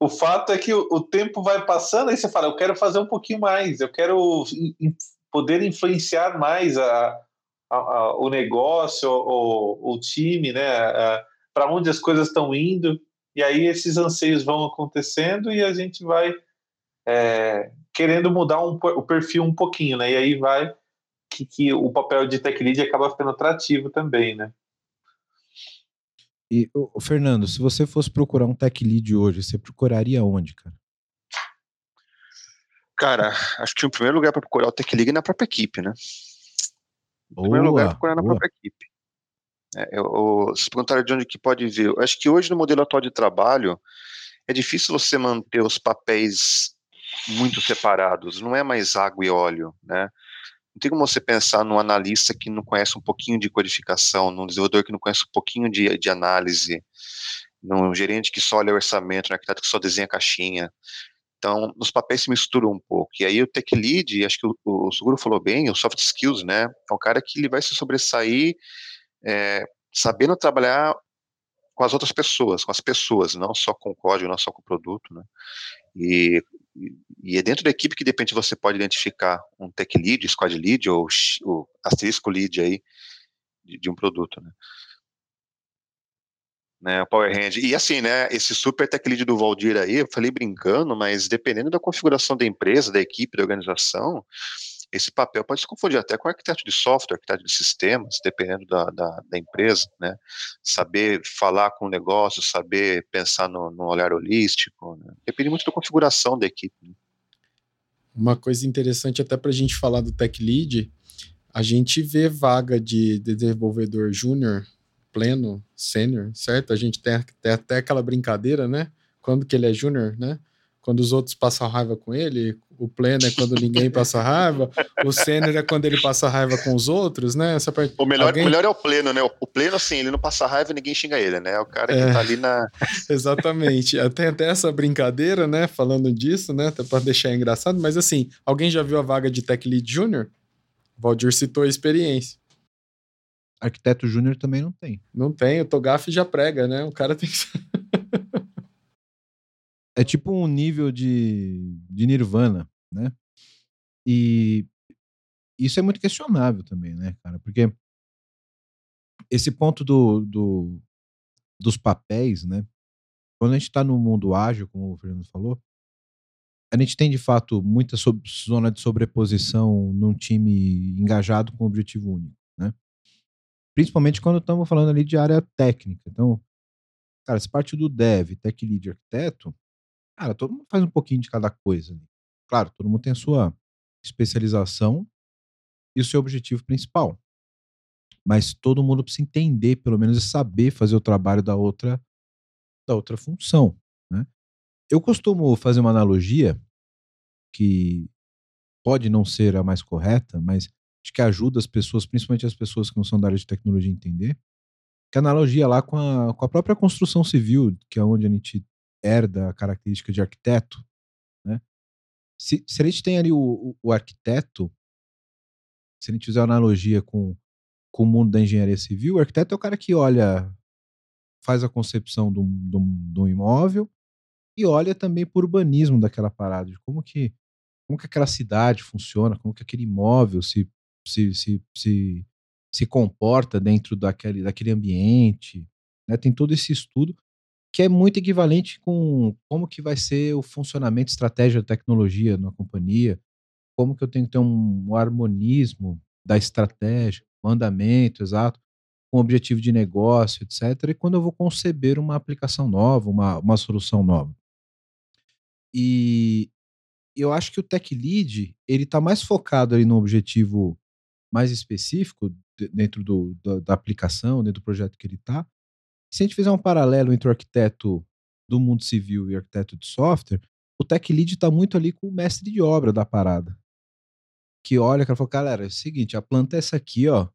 F: o fato é que o, o, tempo vai passando e você fala, eu quero fazer um pouquinho mais, eu quero in, poder influenciar mais a, a, a, o negócio, o, o time, né? Para onde as coisas estão indo. E aí esses anseios vão acontecendo e a gente vai é, querendo mudar um, o perfil um pouquinho, né? E aí vai que, que o papel de tech lead acaba ficando atrativo também, né?
A: E, o Fernando, se você fosse procurar um tech lead hoje, você procuraria onde, cara?
E: Cara, acho que em primeiro lugar para procurar o tech lead é na própria equipe, né?
A: Boa, primeiro lugar,
E: procurar na boa. própria equipe. É, eu, se perguntar de onde que pode vir, eu acho que hoje no modelo atual de trabalho é difícil você manter os papéis muito separados, não é mais água e óleo, né? Não tem como você pensar num analista que não conhece um pouquinho de codificação, num desenvolvedor que não conhece um pouquinho de, de análise, num gerente que só olha o orçamento, num arquiteto que só desenha caixinha. Então, nos papéis se misturam um pouco. E aí o tech lead, acho que o, o Seguro falou bem, o soft skills, né? É um cara que ele vai se sobressair é, sabendo trabalhar com as outras pessoas, com as pessoas, não só com o código, não só com o produto, né? E e é dentro da equipe que de repente você pode identificar um tech lead, squad lead ou asterisco lead aí de, de um produto, né? né, o Power Hand. E assim, né, esse super tech lead do Valdir aí, eu falei brincando, mas dependendo da configuração da empresa, da equipe, da organização, esse papel pode se confundir até com arquiteto de software, arquiteto de sistemas, dependendo da, da, da empresa, né? Saber falar com o negócio, saber pensar no, no olhar holístico, né? depende muito da configuração da equipe. Né?
B: Uma coisa interessante até para a gente falar do Tech Lead, a gente vê vaga de desenvolvedor júnior, pleno, sênior, certo? A gente tem, tem até aquela brincadeira, né? Quando que ele é júnior, né? Quando os outros passam raiva com ele, o pleno é quando ninguém passa raiva, o sênior é quando ele passa raiva com os outros, né? Essa
E: parte... O melhor, Alguém... melhor é o pleno, né? O pleno, assim, ele não passa raiva e ninguém xinga ele, né? É o cara que é... tá ali na.
B: Exatamente. Tem até essa brincadeira, né? Falando disso, né? Até pra deixar engraçado, mas assim, alguém já viu a vaga de Tech Lead Júnior? Valdir citou a experiência.
A: Arquiteto Júnior também não tem.
B: Não tem, o Togaf já prega, né? O cara tem que.
A: é tipo um nível de, de Nirvana, né? E isso é muito questionável também, né, cara? Porque esse ponto do, do dos papéis, né? Quando a gente está no mundo ágil, como o Fernando falou, a gente tem de fato muita zona de sobreposição num time engajado com objetivo único, né? Principalmente quando estamos falando ali de área técnica. Então, cara, se parte do dev, tech lead, arquiteto, Cara, todo mundo faz um pouquinho de cada coisa Claro, todo mundo tem a sua especialização e o seu objetivo principal. Mas todo mundo precisa entender, pelo menos, e saber fazer o trabalho da outra da outra função, né? Eu costumo fazer uma analogia que pode não ser a mais correta, mas acho que ajuda as pessoas, principalmente as pessoas que não são da área de tecnologia, a entender. Que a analogia lá com a, com a própria construção civil, que é onde a gente herda a característica de arquiteto, né? Se, se a gente tem ali o, o, o arquiteto, se a gente fizer uma analogia com, com o mundo da engenharia civil, o arquiteto é o cara que olha, faz a concepção de um, imóvel e olha também por urbanismo daquela parada, de como que, como que aquela cidade funciona, como que aquele imóvel se, se, se, se, se comporta dentro daquele, daquele ambiente. Né? Tem todo esse estudo que é muito equivalente com como que vai ser o funcionamento, estratégia da tecnologia na companhia, como que eu tenho que ter um, harmonismo da estratégia, o andamento exato, com objetivo de negócio, etc. E quando eu vou conceber uma aplicação nova, uma, uma solução nova. E eu acho que o Tech Lead, ele está mais focado ali no objetivo mais específico dentro do, da, da aplicação, dentro do projeto que ele está, se a gente fizer um paralelo entre o arquiteto do mundo civil e o arquiteto de software, o tech lead está muito ali com o mestre de obra da parada. Que olha, cara, fala, galera, é o seguinte, a planta é essa aqui, ó,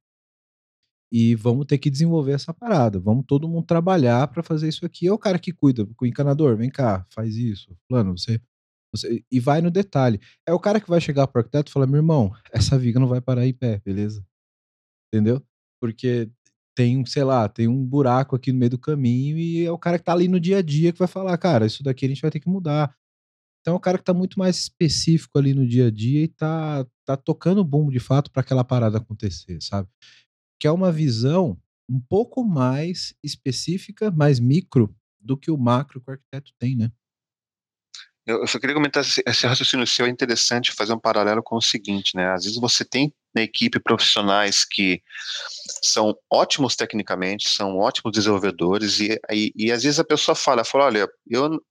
A: e vamos ter que desenvolver essa parada. Vamos todo mundo trabalhar para fazer isso aqui. É o cara que cuida, com o encanador, vem cá, faz isso. Plano, você, você. E vai no detalhe. É o cara que vai chegar pro arquiteto e falar: meu irmão, essa viga não vai parar em pé, beleza? Entendeu? Porque tem, sei lá, tem um buraco aqui no meio do caminho e é o cara que tá ali no dia a dia que vai falar, cara, isso daqui a gente vai ter que mudar. Então é o cara que tá muito mais específico ali no dia a dia e tá, tá tocando o bumbo de fato para aquela parada acontecer, sabe? Que é uma visão um pouco mais específica, mais micro do que o macro que o arquiteto tem, né?
E: Eu só queria comentar esse, raciocínio seu é interessante fazer um paralelo com o seguinte, né? Às vezes você tem na equipe profissionais que são ótimos tecnicamente, são ótimos desenvolvedores e, e, e às vezes a pessoa fala, fala, olha, eu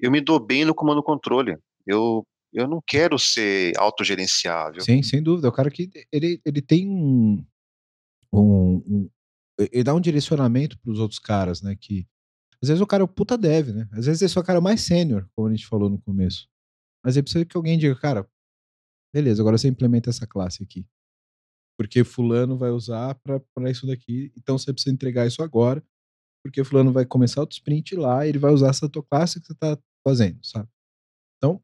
E: eu me dou bem no comando controle, eu eu não quero ser autogerenciável.
A: Sim, sem dúvida. O cara que ele, ele tem um, um, um ele dá um direcionamento para os outros caras, né? Que às vezes o cara é o puta dev, né? Às vezes esse é o cara mais sênior, como a gente falou no começo. Mas aí precisa que alguém diga, cara, beleza, agora você implementa essa classe aqui. Porque fulano vai usar para isso daqui, então você precisa entregar isso agora, porque fulano vai começar o sprint lá e ele vai usar essa tua classe que você tá fazendo, sabe? Então,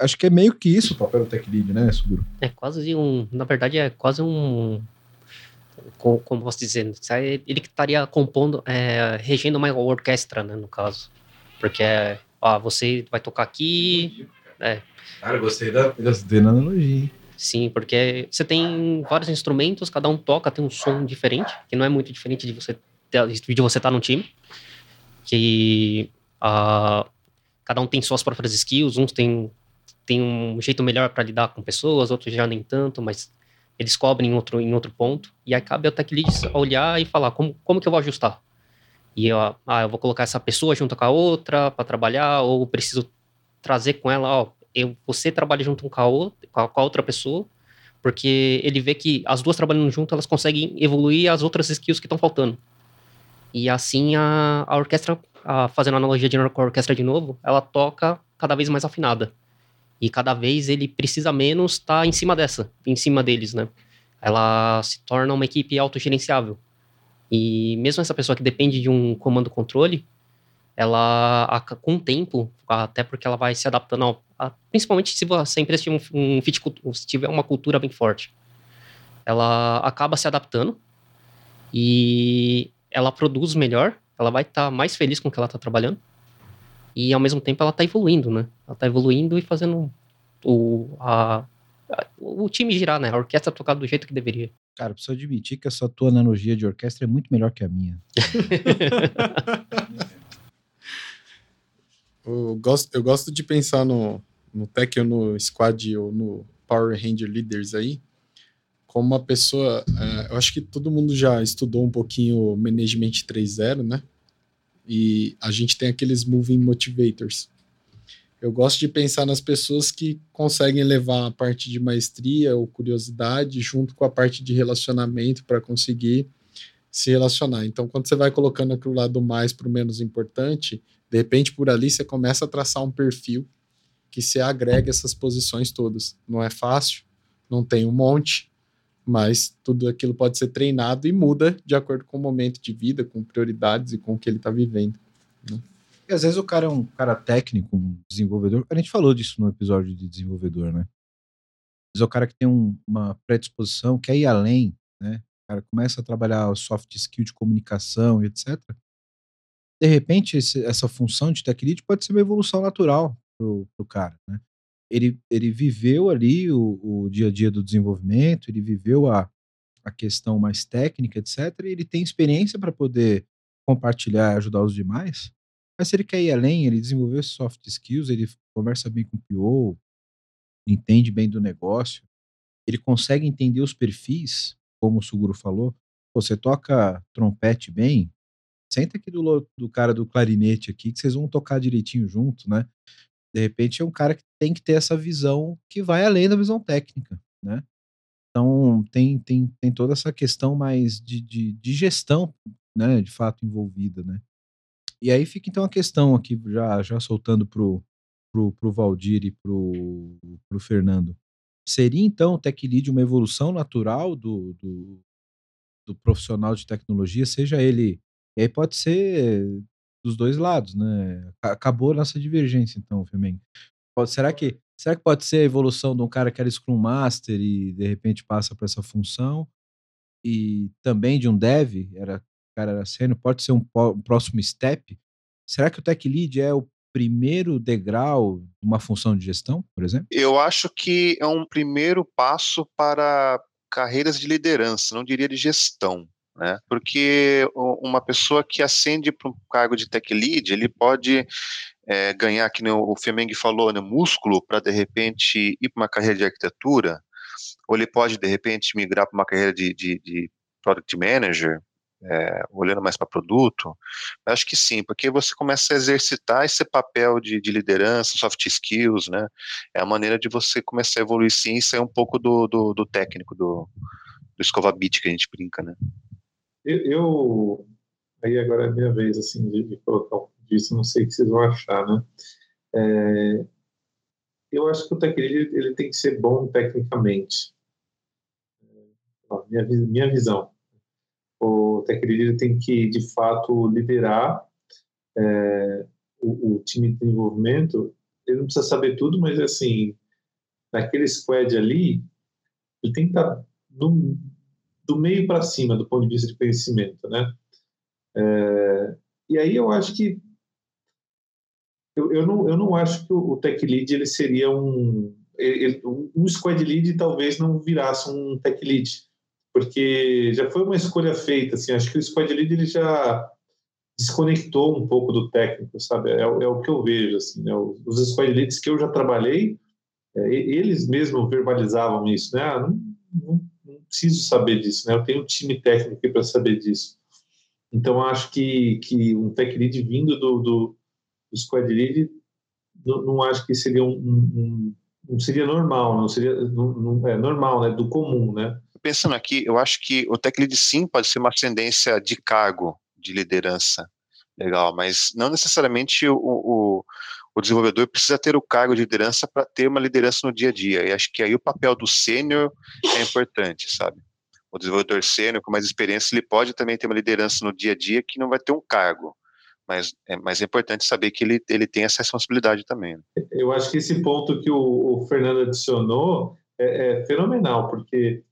A: acho que é meio que isso o papel do tech lead, né, Suguro?
C: É quase um, na verdade é quase um como, como posso dizer, ele que estaria compondo, é, regendo uma orquestra, né, no caso. Porque, ó, você vai tocar aqui. É.
A: Cara, gostei da, gostei da analogia.
C: Sim, porque você tem vários instrumentos, cada um toca, tem um som diferente, que não é muito diferente de você de você estar tá num time. Que uh, cada um tem suas próprias skills, uns tem, tem um jeito melhor para lidar com pessoas, outros já nem tanto, mas eles cobrem em outro, em outro ponto, e aí cabe ao tech lead olhar e falar como, como que eu vou ajustar. E eu, ah, eu vou colocar essa pessoa junto com a outra para trabalhar, ou preciso trazer com ela, ó, eu, você trabalha junto com a, outra, com a, outra pessoa, porque ele vê que as duas trabalhando junto, elas conseguem evoluir as outras skills que estão faltando. E assim a, a orquestra, a, fazendo analogia de com a orquestra de novo, ela toca cada vez mais afinada. E cada vez ele precisa menos estar tá em cima dessa, em cima deles, né? Ela se torna uma equipe autogerenciável. E mesmo essa pessoa que depende de um comando-controle, ela, com o tempo, até porque ela vai se adaptando, ao, a, principalmente se a empresa tiver, um, um, se tiver uma cultura bem forte, ela acaba se adaptando e ela produz melhor, ela vai estar tá mais feliz com o que ela está trabalhando e ao mesmo tempo ela está evoluindo, né? Ela está evoluindo e fazendo o, a, a, o time girar, né? A orquestra tocar do jeito que deveria.
A: Cara, preciso admitir que essa tua analogia de orquestra é muito melhor que a minha.
B: Eu gosto, eu gosto de pensar no, no Tech ou no Squad ou no Power Ranger Leaders aí, como uma pessoa. É, eu acho que todo mundo já estudou um pouquinho Management 3.0, né? E a gente tem aqueles Moving Motivators. Eu gosto de pensar nas pessoas que conseguem levar a parte de maestria ou curiosidade junto com a parte de relacionamento para conseguir se relacionar. Então, quando você vai colocando aquilo lá do mais para o menos importante, de repente, por ali, você começa a traçar um perfil que se agrega essas posições todas. Não é fácil, não tem um monte, mas tudo aquilo pode ser treinado e muda de acordo com o momento de vida, com prioridades e com o que ele está vivendo. Né?
A: E às vezes o cara é um cara técnico, um desenvolvedor. A gente falou disso no episódio de desenvolvedor, né? Mas é o cara que tem um, uma predisposição, quer ir além, né? O cara começa a trabalhar soft skill de comunicação e etc de repente, esse, essa função de tech lead pode ser uma evolução natural pro, pro cara, né? Ele, ele viveu ali o, o dia a dia do desenvolvimento, ele viveu a, a questão mais técnica, etc. E ele tem experiência para poder compartilhar e ajudar os demais. Mas se ele quer ir além, ele desenvolveu soft skills, ele conversa bem com o PO, entende bem do negócio, ele consegue entender os perfis, como o Suguro falou. Você toca trompete bem, senta aqui do, do cara do clarinete aqui, que vocês vão tocar direitinho junto, né? De repente é um cara que tem que ter essa visão que vai além da visão técnica, né? Então tem, tem, tem toda essa questão mais de, de, de gestão, né, de fato envolvida, né? E aí fica então a questão aqui, já, já soltando pro, pro, pro Valdir e pro, pro Fernando. Seria então o Tech Lead uma evolução natural do, do, do profissional de tecnologia, seja ele e aí pode ser dos dois lados, né? Acabou a nossa divergência, então, Flamengo. Será que, será que pode ser a evolução de um cara que era Scrum Master e de repente passa para essa função? E também de um dev, era, cara era sênior, pode ser um, um próximo step? Será que o Tech Lead é o primeiro degrau de uma função de gestão, por exemplo?
E: Eu acho que é um primeiro passo para carreiras de liderança, não diria de gestão né? Porque uma pessoa que ascende para um cargo de tech lead, ele pode é, ganhar, que o Femeng falou, né, músculo para de repente ir para uma carreira de arquitetura, ou ele pode de repente migrar para uma carreira de, de, de product manager, é, olhando mais para produto? Acho que sim, porque você começa a exercitar esse papel de, de, liderança, soft skills, né? É a maneira de você começar a evoluir sim e sair um pouco do, do, do técnico, do, do escova bit que a gente brinca, né?
F: Eu, eu, aí agora é a minha vez assim de, de colocar um disso, não sei o que vocês vão achar, né? É, eu acho que o lead ele tem que ser bom tecnicamente. Minha, minha visão. O tech lead tem que, de fato, liderar é, o, o, time de desenvolvimento. Ele não precisa saber tudo, mas, assim, naquele squad ali, ele tem que estar no, do meio para cima, do ponto de vista de conhecimento, né? É, e aí eu acho que eu, eu, não, eu não acho que o tech lead ele seria um ele, um squad lead talvez não virasse um tech lead porque já foi uma escolha feita assim acho que o squad lead ele já desconectou um pouco do técnico sabe é, é o que eu vejo assim né? os squad leads que eu já trabalhei é, eles mesmos verbalizavam isso né ah, não, não preciso saber disso, né? Eu tenho um time técnico para saber disso. Então, acho que, que um tech lead vindo do, do, do squad lead, não, não, acho que seria um, um, um seria normal, não seria não, não, é normal, né? Do comum, né?
E: Pensando aqui, eu acho que o tech lead sim pode ser uma ascendência de cargo, de liderança, legal, mas não necessariamente o, o, o desenvolvedor precisa ter o cargo de liderança para ter uma liderança no dia a dia. E acho que aí o papel do sênior é importante, sabe? O desenvolvedor sênior com mais experiência, ele pode também ter uma liderança no dia a dia que não vai ter um cargo. Mas é, mas é importante saber que ele, ele tem essa responsabilidade também. Né?
F: Eu acho que esse ponto que o, o Fernando adicionou é, é fenomenal, porque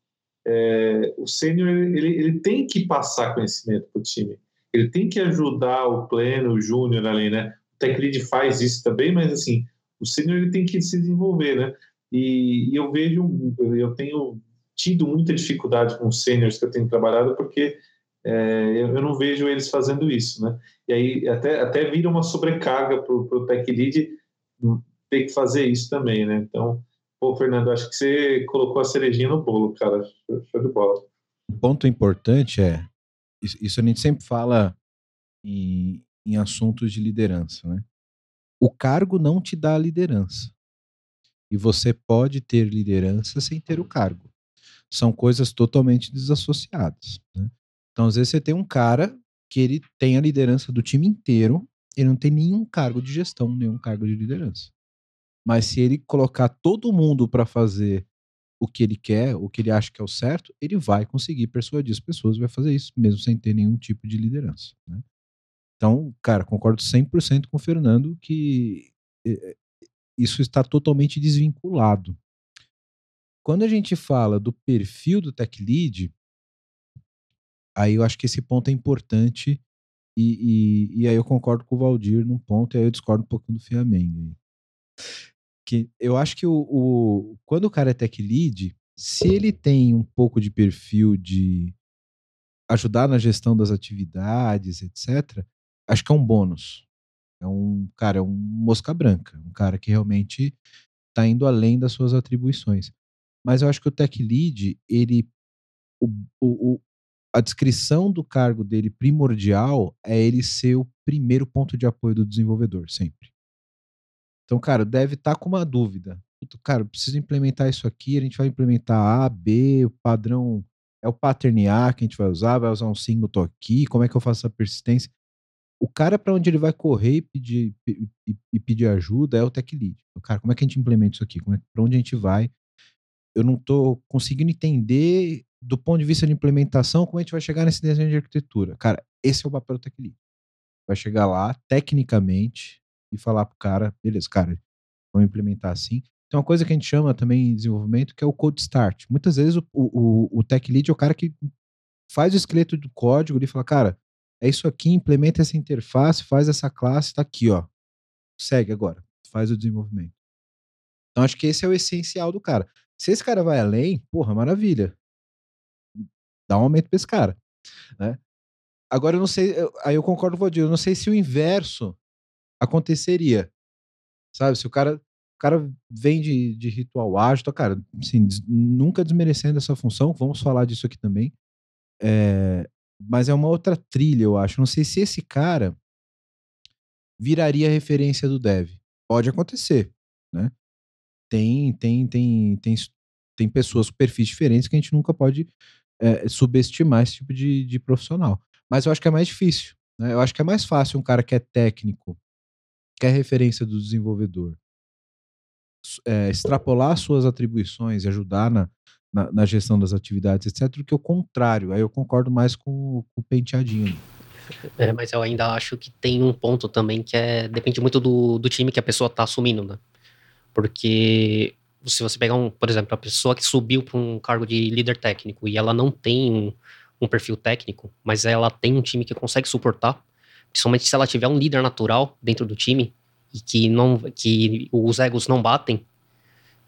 F: é, o sênior ele, ele tem que passar conhecimento para o time. Ele tem que ajudar o pleno, o júnior ali, né? O tech lead faz isso também, mas assim, o sênior ele tem que se desenvolver, né? E, e, eu vejo, eu tenho tido muita dificuldade com os sêniores que eu tenho trabalhado, porque é, eu, não vejo eles fazendo isso, né? E aí até, até vira uma sobrecarga para o tech lead ter que fazer isso também, né? Então, Pô, Fernando, acho que você colocou a cerejinha no bolo, cara. Show de bola.
A: Um ponto importante é, isso a gente sempre fala em, em assuntos de liderança, né? O cargo não te dá liderança. E você pode ter liderança sem ter o cargo. São coisas totalmente desassociadas. Né? Então, às vezes, você tem um cara que ele tem a liderança do time inteiro, ele não tem nenhum cargo de gestão, nenhum cargo de liderança. Mas se ele colocar todo mundo para fazer o que ele quer, o que ele acha que é o certo, ele vai conseguir persuadir as pessoas, vai fazer isso, mesmo sem ter nenhum tipo de liderança. Né? Então, cara, concordo 100% com o Fernando que eh, isso está totalmente desvinculado. Quando a gente fala do perfil do tech lead, aí eu acho que esse ponto é importante e, e, e aí eu concordo com o Valdir num ponto e aí eu discordo um pouquinho do Fiameng que eu acho que o, o, quando o cara é tech lead, se ele tem um pouco de perfil de ajudar na gestão das atividades, etc., acho que é um bônus. É um cara, é um mosca branca, um cara que realmente está indo além das suas atribuições. Mas eu acho que o tech lead, ele, o, o, a descrição do cargo dele primordial é ele ser o primeiro ponto de apoio do desenvolvedor, sempre. Então, cara, deve estar tá com uma dúvida. Cara, preciso implementar isso aqui, a gente vai implementar A, B, o padrão é o pattern A que a gente vai usar, vai usar um singleton aqui, como é que eu faço essa persistência? O cara para onde ele vai correr e pedir, e, e, pedir ajuda é o tech lead. Cara, como é que a gente implementa isso aqui? Como é, para onde a gente vai? Eu não estou conseguindo entender do ponto de vista de implementação como a gente vai chegar nesse desenho de arquitetura. Cara, esse é o papel do tech lead. Vai chegar lá, tecnicamente, e falar pro cara, beleza, cara, vamos implementar assim. Tem uma coisa que a gente chama também em desenvolvimento que é o code start. Muitas vezes o, o, o tech lead é o cara que faz o esqueleto do código e fala, cara, é isso aqui, implementa essa interface, faz essa classe, tá aqui, ó. Segue agora, faz o desenvolvimento. Então acho que esse é o essencial do cara. Se esse cara vai além, porra, maravilha. Dá um aumento pra esse cara, né? Agora eu não sei, aí eu concordo com o Valdir, eu não sei se o inverso aconteceria. Sabe? Se o cara, o cara vem de, de ritual ágil, cara, assim, nunca desmerecendo essa função, vamos falar disso aqui também. É, mas é uma outra trilha, eu acho. Não sei se esse cara viraria referência do dev. Pode acontecer, né? Tem, tem, tem, tem, tem pessoas perfis diferentes que a gente nunca pode é, subestimar esse tipo de, de profissional. Mas eu acho que é mais difícil. Né? Eu acho que é mais fácil um cara que é técnico que é referência do desenvolvedor, é, extrapolar suas atribuições e ajudar na, na, na, gestão das atividades, etc., do que o contrário. Aí eu concordo mais com, com o penteadinho.
C: É, mas eu ainda acho que tem um ponto também que é depende muito do, do time que a pessoa está assumindo, né? Porque se você pegar, um, por exemplo, a pessoa que subiu para um cargo de líder técnico e ela não tem um, um perfil técnico, mas ela tem um time que consegue suportar, principalmente se ela tiver um líder natural dentro do time e que não que os egos não batem.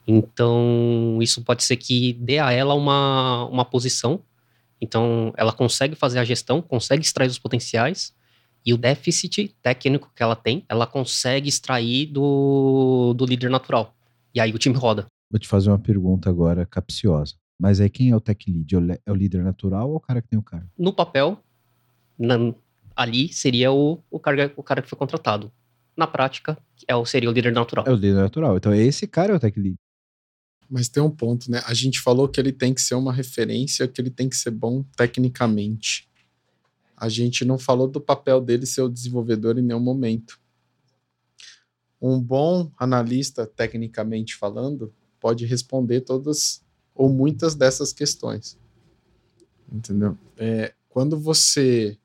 C: Então, isso pode ser que dê a ela uma, uma posição. Então, ela consegue fazer a gestão, consegue extrair os potenciais e o déficit técnico que ela tem, ela consegue extrair do, do líder natural. E aí o time roda.
A: Vou te fazer uma pergunta agora capciosa. Mas aí quem é o tech lead? É o líder natural ou o cara que tem o cargo?
C: No papel, na, ali seria o, o, cara, o cara que foi contratado. Na prática, é o, seria o líder natural.
A: É o líder natural. Então esse cara é o tech lead.
B: Mas tem um ponto, né? A gente falou que ele tem que ser uma referência, que ele tem que ser bom tecnicamente. A gente não falou do papel dele ser o desenvolvedor em nenhum momento. um bom analista, tecnicamente falando, pode responder todas ou muitas dessas questões. Entendeu? É, quando você.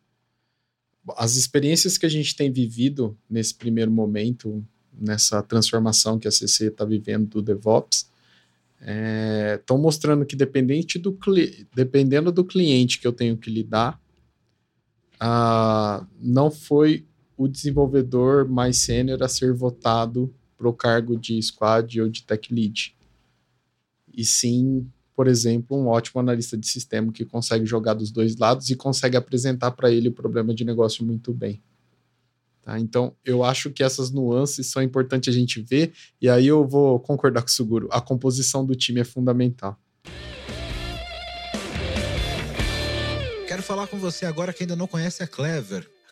B: As experiências que a gente tem vivido nesse primeiro momento, nessa transformação que a CC está vivendo do DevOps, estão é, mostrando que dependente do dependendo do cliente que eu tenho que lidar, não foi o desenvolvedor mais sênior a ser votado para o cargo de squad ou de tech lead. E sim, por exemplo, um ótimo analista de sistema que consegue jogar dos dois lados e consegue apresentar para ele o problema de negócio muito bem. Tá? Então, eu acho que essas nuances são importantes a gente ver, e aí eu vou concordar com o Seguro. A composição do time é fundamental.
G: Quero falar com você agora que ainda não conhece a Clever.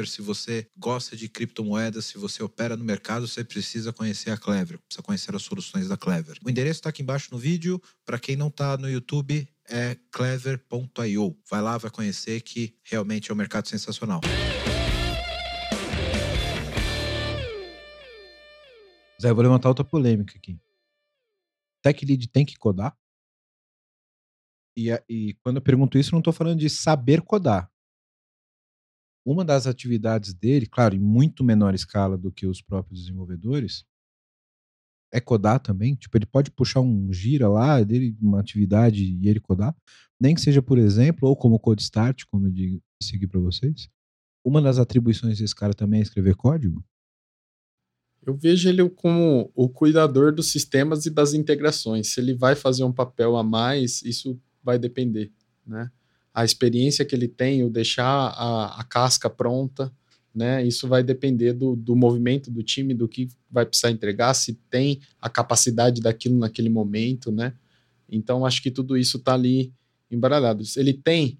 G: Clever. Se você gosta de criptomoedas, se você opera no mercado, você precisa conhecer a Clever, precisa conhecer as soluções da Clever. O endereço está aqui embaixo no vídeo. Para quem não está no YouTube, é clever.io. Vai lá, vai conhecer que realmente é um mercado sensacional.
A: Zé, vou levantar outra polêmica aqui. Tech Lead tem que codar? E, e quando eu pergunto isso, não estou falando de saber codar uma das atividades dele, claro, em muito menor escala do que os próprios desenvolvedores, é codar também. Tipo, ele pode puxar um gira lá, dele, uma atividade e ele codar. Nem que seja, por exemplo, ou como code start, como eu disse aqui para vocês. Uma das atribuições desse cara também é escrever código.
B: Eu vejo ele como o cuidador dos sistemas e das integrações. Se ele vai fazer um papel a mais, isso vai depender, né? A experiência que ele tem, o deixar a, a casca pronta, né? Isso vai depender do, do movimento do time, do que vai precisar entregar, se tem a capacidade daquilo naquele momento, né? Então, acho que tudo isso está ali embaralhado. Ele tem.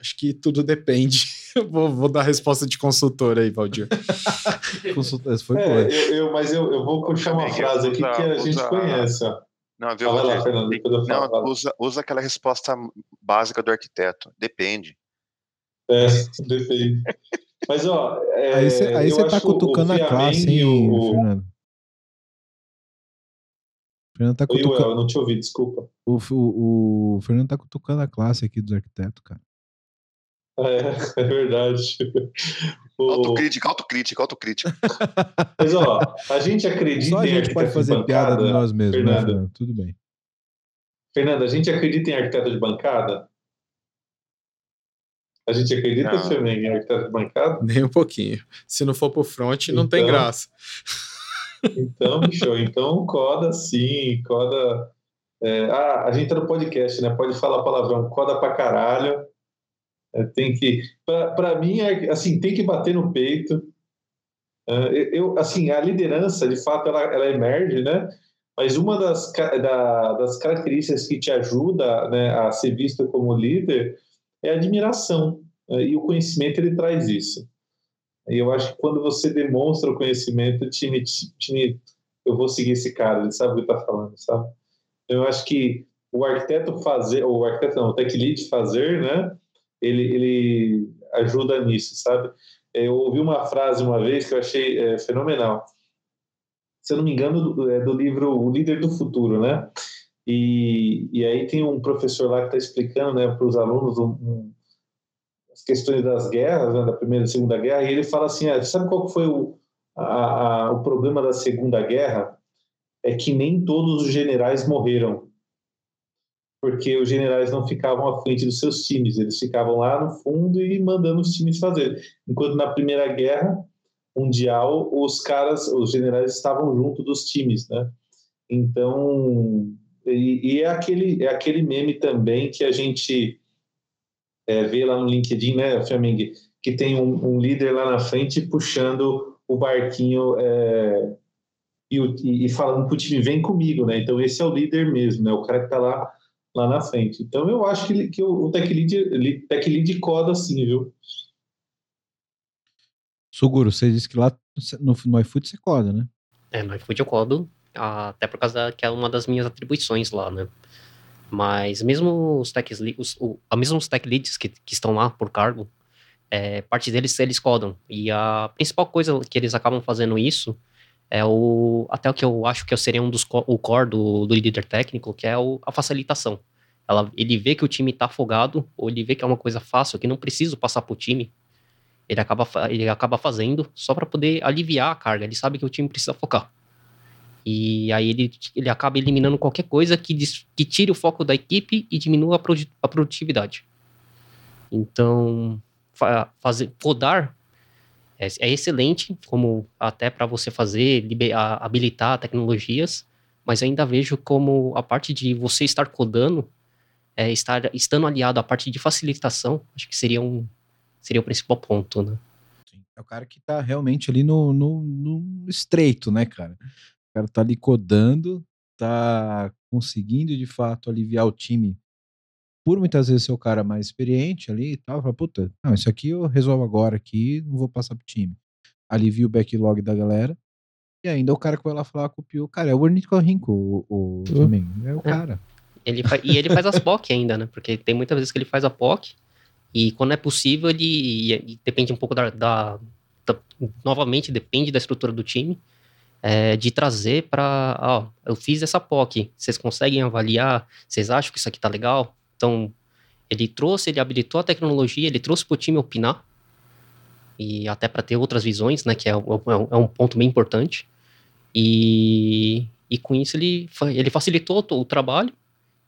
B: Acho que tudo depende. vou, vou, dar a resposta de consultor aí, Valdir.
F: Consultor, foi é, eu, eu, mas eu, eu vou puxar uma frase aqui que a gente conhece. Ó.
E: Não, viu, Fala lá, Fernando, não, usa, usa aquela resposta básica do arquiteto. Depende.
F: É, depende. Mas, ó. É,
A: aí você tá cutucando a classe, hein, o... Fernando?
F: O Fernando tá cutucando. Oi, eu não te ouvi, desculpa.
A: O, o, o Fernando tá cutucando a classe aqui dos arquitetos, cara.
F: É, é verdade.
E: O... Autocrítica, autocrítica, autocrítica.
F: Mas, ó, a gente acredita
A: Só a gente pode fazer bancada, piada de nós mesmos, Fernanda. né, Fernando? Tudo bem.
F: Fernanda, a gente acredita em arquiteto de bancada? A gente acredita não. também em arquiteto de bancada?
B: Nem um pouquinho. Se não for pro front, não tem então, graça.
F: Então, show. Então, coda sim, coda... É, ah, a gente tá no podcast, né? Pode falar palavrão, coda pra caralho. É, tem que, para mim, é, assim, tem que bater no peito. É, eu, assim, a liderança, de fato, ela, ela emerge, né? Mas uma das, da, das características que te ajuda né, a ser visto como líder é a admiração. Né? E o conhecimento, ele traz isso. E eu acho que quando você demonstra o conhecimento, o time, time eu vou seguir esse cara, ele sabe o que está falando, sabe? Eu acho que o arquiteto fazer, ou o arquiteto não, o tech lead fazer, né? Ele, ele ajuda nisso, sabe? Eu ouvi uma frase uma vez que eu achei é, fenomenal. Se eu não me engano, do, é do livro O Líder do Futuro, né? E, e aí tem um professor lá que está explicando né, para os alunos um, um, as questões das guerras, né, da Primeira e Segunda Guerra, e ele fala assim, ah, sabe qual foi o, a, a, o problema da Segunda Guerra? É que nem todos os generais morreram porque os generais não ficavam à frente dos seus times, eles ficavam lá no fundo e mandando os times fazer. Enquanto na Primeira Guerra Mundial, os caras, os generais estavam junto dos times, né? Então, e, e é, aquele, é aquele meme também que a gente é, vê lá no LinkedIn, né, Flamengo, que tem um, um líder lá na frente puxando o barquinho é, e, e, falando para o time, vem comigo, né? Então esse é o líder mesmo, né? O cara que está lá, lá na frente. Então eu acho que, que o, o Tech Lead, Tech Lead coda assim, viu?
A: Suguro, você disse que lá no, no iFood você coda, né?
C: É, no iFood eu codo, até por causa da, que é uma das minhas atribuições lá, né? Mas mesmo os tech, os, o, mesmo os tech leads que, que estão lá por cargo, é, parte deles eles codam. E a principal coisa que eles acabam fazendo isso é o até o que eu acho que seria um dos o core do, do líder técnico, que é o, a facilitação. Ela, ele vê que o time está afogado, ou ele vê que é uma coisa fácil, que não preciso passar para o time. Ele acaba, ele acaba fazendo só para poder aliviar a carga. Ele sabe que o time precisa focar. E aí ele, ele acaba eliminando qualquer coisa que, que tire o foco da equipe e diminua a, a produtividade. Então, fa fazer, codar é, é, excelente, como até para você fazer, a, habilitar tecnologias, mas ainda vejo como a parte de você estar codando, é, estar estando aliado à parte de facilitação, acho que seria um seria o principal ponto, né?
A: É o cara que está realmente ali no, no, no estreito, né, cara? O cara tá ali codando, tá conseguindo de fato aliviar o time por muitas vezes ser o cara mais experiente ali e tal, fala, puta, não, isso aqui eu resolvo agora aqui, não vou passar pro time. Alivia o backlog da galera. E ainda o cara que vai lá falar com o Pio, cara, é o Ornitorrinco, o, o também, é o é. cara.
C: Ele e ele faz as POC ainda, né? Porque tem muitas vezes que ele faz a POC e quando é possível ele e, e depende um pouco da, da, da, novnovamente depende da estrutura do time é, de trazer para, ó, eu fiz essa POC, vocês conseguem avaliar, vocês acham que isso aqui tá legal? Então, ele trouxe, ele habilitou a tecnologia, ele trouxe para o time opinar, e até para ter outras visões, né, que é, é, é, um ponto bem importante. E, e com isso ele, ele facilitou o trabalho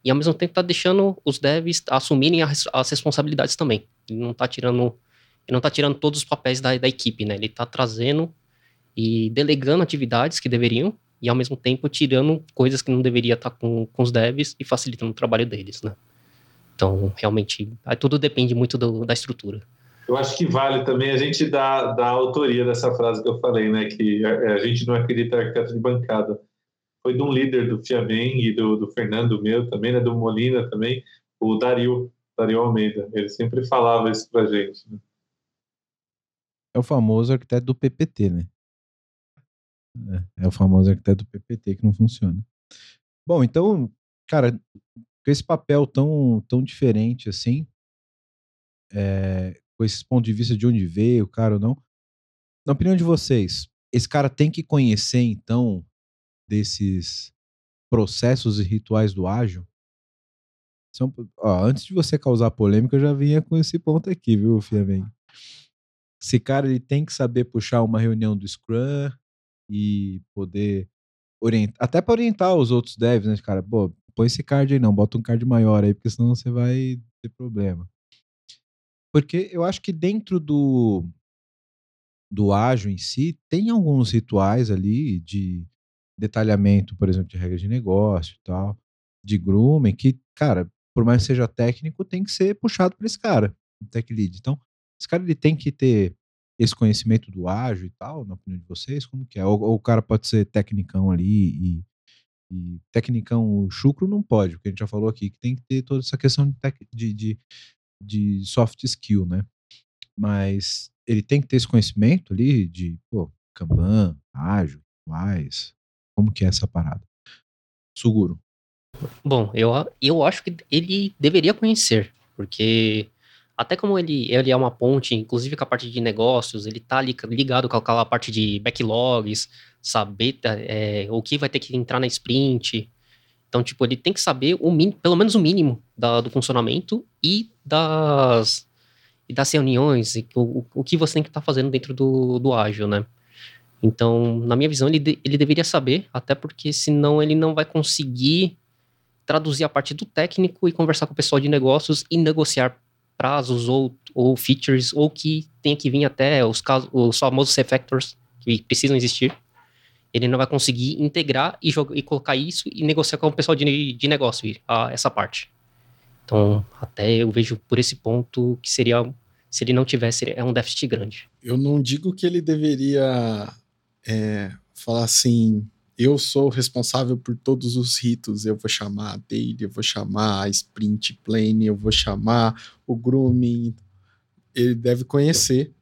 C: e ao mesmo tempo está deixando os devs assumirem as, as responsabilidades também. Ele não está tirando, ele não tá tirando todos os papéis da, da equipe, né? Ele está trazendo e delegando atividades que deveriam e ao mesmo tempo tirando coisas que não deveria estar tá com, com os devs e facilitando o trabalho deles, né? Então, realmente, tudo depende muito do, da estrutura.
F: Eu acho que vale também a gente dar, dar a autoria dessa frase que eu falei, né? Que a, a gente não acredita em arquiteto de bancada. Foi de um líder do Fiameng e do, do Fernando meu também, né? Do Molina também, o Dario, Dario Almeida. Ele sempre falava isso pra gente. Né?
A: É o famoso arquiteto do PPT, né? É, é o famoso arquiteto do PPT que não funciona. Bom, então, cara, com esse papel tão, tão diferente assim, é, com esse ponto de vista de onde veio o cara ou não, na opinião de vocês, esse cara tem que conhecer, então, desses processos e rituais do ágil? São, ó, antes de você causar polêmica, eu já vinha com esse ponto aqui, viu, Fiamen? Esse cara ele tem que saber puxar uma reunião do Scrum e poder orientar, até para orientar os outros devs, né, cara? Pô, põe esse card aí não, bota um card maior aí, porque senão você vai ter problema. Porque eu acho que dentro do do ágil em si, tem alguns rituais ali de detalhamento, por exemplo, de regras de negócio e tal, de grooming, que, cara, por mais que seja técnico, tem que ser puxado por esse cara, o tech lead. Então, esse cara ele tem que ter esse conhecimento do ágil e tal, na opinião de vocês, como que é? Ou, ou o cara pode ser tecnicão ali e e tecnicão chucro não pode, porque a gente já falou aqui que tem que ter toda essa questão de, de, de, de soft skill, né? Mas ele tem que ter esse conhecimento ali de, pô, Kanban, ágil, mais, como que é essa parada? Seguro.
C: Bom, eu, eu acho que ele deveria conhecer, porque até como ele, ele é uma ponte, inclusive com a parte de negócios, ele tá ligado com aquela parte de backlogs, saber é, o que vai ter que entrar na sprint. Então, tipo, ele tem que saber o mínimo, pelo menos o mínimo da, do funcionamento e das, e das reuniões, e o, o que você tem que estar tá fazendo dentro do, do ágil, né? Então, na minha visão, ele, ele deveria saber, até porque senão ele não vai conseguir traduzir a parte do técnico e conversar com o pessoal de negócios e negociar prazos ou, ou features, ou que tenha que vir até os, casos, os famosos C-Factors que precisam existir. Ele não vai conseguir integrar e, jogar, e colocar isso e negociar com o pessoal de, de negócio, a, essa parte. Então, até eu vejo por esse ponto que seria Se ele não tivesse, é um déficit grande.
B: Eu não digo que ele deveria é, falar assim, eu sou responsável por todos os ritos, eu vou chamar a daily, eu vou chamar a sprint plane, eu vou chamar o grooming. Ele deve conhecer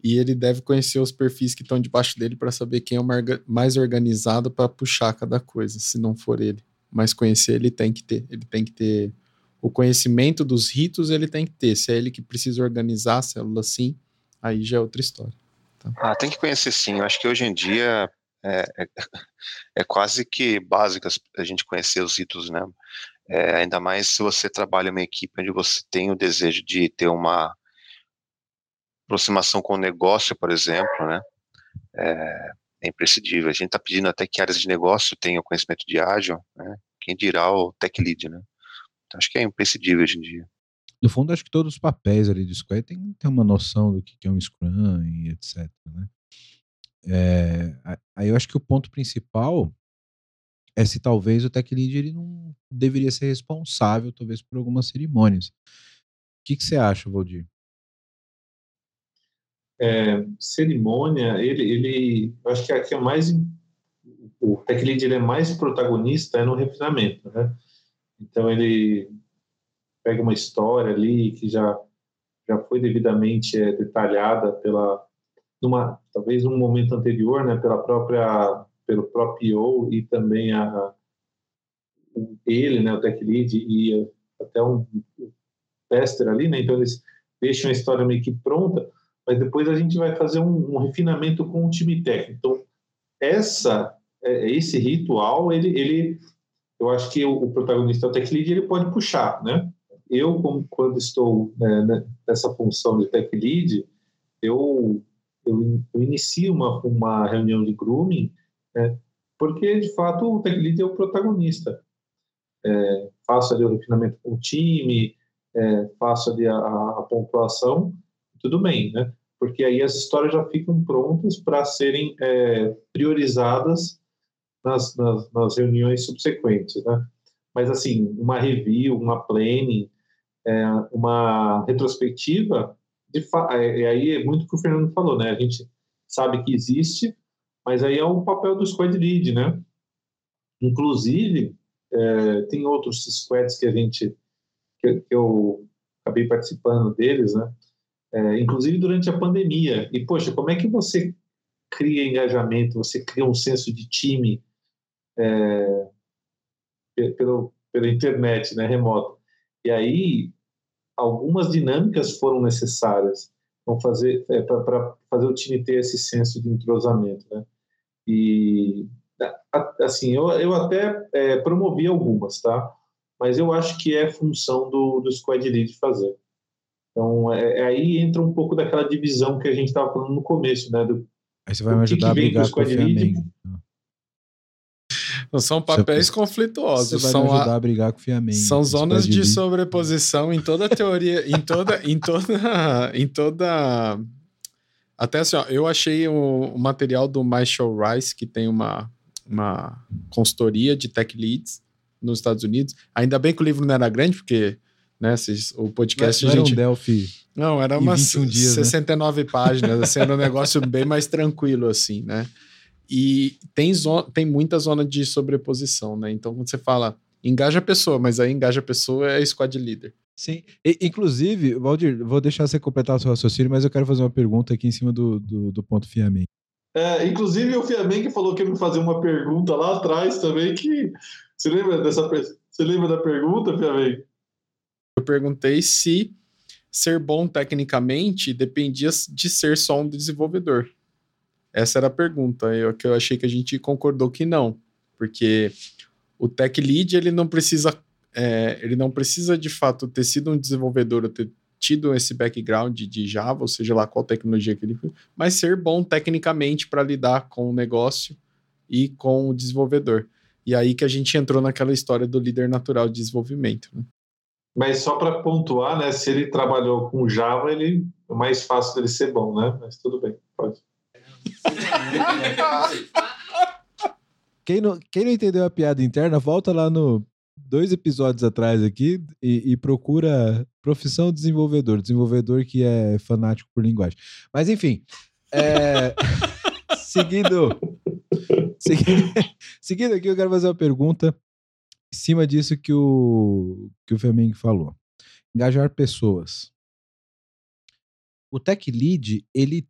B: e ele deve conhecer os perfis que estão debaixo dele para saber quem é o mais organizado para puxar cada coisa, se não for ele. Mas conhecer ele tem que ter, ele tem que ter o conhecimento dos ritos, ele tem que ter. Se é ele que precisa organizar a célula assim, aí já é outra história.
E: Tá? Ah, tem que conhecer sim. Eu acho que hoje em dia é, é, é quase que básico a gente conhecer os ritos, né? É, ainda mais se você trabalha uma equipe onde você tem o desejo de ter uma aproximação com o negócio, por exemplo, né? É, é imprescindível. A gente está pedindo até que áreas de negócio tenham conhecimento de ágil, né? Quem dirá o tech lead, né? Então, acho que é imprescindível hoje em dia.
A: No fundo, acho que todos os papéis ali do Square têm que ter uma noção do que é um Scrum e etc. Né? É, aí eu acho que o ponto principal é se talvez o tech lead ele não deveria ser responsável, talvez, por algumas cerimônias. O que, que você acha, Valdir?
F: é, cerimônia, ele, ele, eu acho que aqui é mais o tech lead ele é mais protagonista é no refinamento, né? Então ele pega uma história ali que já já foi devidamente é, detalhada pela numa talvez um momento anterior, né? Pela própria pelo próprio e também a ele, né? O tech lead e até um tester ali, né? Então eles deixam a história meio que pronta mas depois a gente vai fazer um, um refinamento com o time técnico. Então, essa, é, esse ritual, ele, ele, eu acho que o, protagonista o tech lead ele pode puxar, né? Eu, como, quando estou né, né nessa função de tech lead, eu, eu, eu inicio uma, uma reunião de grooming, né, porque de fato o tech lead é o protagonista. É, faço ali o refinamento com o time, é, faço ali a, a pontuação, tudo bem, né? porque aí as histórias já ficam prontas para serem é, priorizadas nas, nas, nas, reuniões subsequentes, né? Mas assim, uma review, uma planning, é, uma retrospectiva, é, aí é muito o que o Fernando falou, né? A gente sabe que existe, mas aí é o papel do squad lead, né? Inclusive, é, tem outros squads que a gente que, que eu acabei participando deles, né? é, inclusive durante a pandemia. E, poxa, como é que você cria engajamento, você cria um senso de time é, pelo, pela internet, né, remoto. E aí, algumas dinâmicas foram necessárias fazer é, para fazer o time ter esse senso de entrosamento, né? E assim, eu, eu até é, promovi algumas, tá? Mas eu acho que é função do, do squad lead fazer. Então, é, é, aí entra um pouco daquela divisão que a gente estava falando no começo, né? Do,
A: aí você vai me ajudar a brigar com o Flamengo.
B: Não são papéis você, conflituosos. Você
A: vai
B: são
A: ajudar a, a brigar com o Flamengo.
B: São zonas de sobreposição em toda a teoria, em toda, em toda, em toda. Até assim, ó, eu achei o, o material do Michael Rice, que tem uma, uma consultoria de tech leads nos Estados Unidos. Ainda bem que o livro não era grande, porque né? O podcast
A: não,
B: não gente...
A: era um Delphi.
B: Não, era umas dias, 69 né? páginas, assim, era um negócio bem mais tranquilo, assim, né? E tem, zona, tem muita zona de sobreposição, né? Então, quando você fala engaja a pessoa, mas aí engaja a pessoa é squad leader.
A: Sim, e, inclusive, Valdir, vou deixar você completar o seu raciocínio, mas eu quero fazer uma pergunta aqui em cima do, do, do ponto Fiameng.
F: É, inclusive, o Fiameng falou que ia me fazer uma pergunta lá atrás também, que... Você lembra dessa... Você lembra da pergunta, Fiameng?
B: Eu perguntei se ser bom tecnicamente dependia de ser só um desenvolvedor. Essa era a pergunta, eu, eu achei que a gente concordou que não, porque o tech lead ele não precisa, é, ele não precisa de fato ter sido um desenvolvedor ou ter tido esse background de Java, ou seja lá qual tecnologia que ele, mas ser bom tecnicamente para lidar com o negócio e com o desenvolvedor. E aí que a gente entrou naquela história do líder natural de desenvolvimento. Né?
F: Mas só para pontuar, né? Se ele trabalhou com Java, ele é mais fácil dele ser bom, né? Mas tudo bem, pode.
A: Quem não, quem não entendeu a piada interna, volta lá no dois episódios atrás aqui e, e, procura profissão desenvolvedor, desenvolvedor que é fanático por linguagem. Mas enfim, é, seguindo, seguindo, seguindo aqui, eu quero fazer uma pergunta em cima disso que o que o Flamengo falou. Engajar pessoas. O Tech Lead ele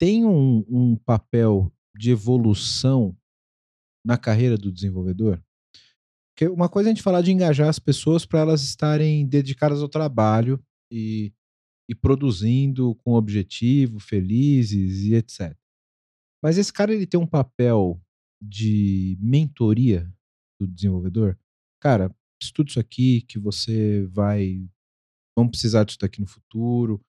A: tem um, um papel de evolução na carreira do desenvolvedor? Porque uma coisa é a gente falar de engajar as pessoas para elas estarem dedicadas ao trabalho e, e produzindo com objetivo, felizes e etc. Mas esse cara ele tem um papel de mentoria do desenvolvedor. Cara, estuda isso aqui que você vai vamos precisar disso daqui no futuro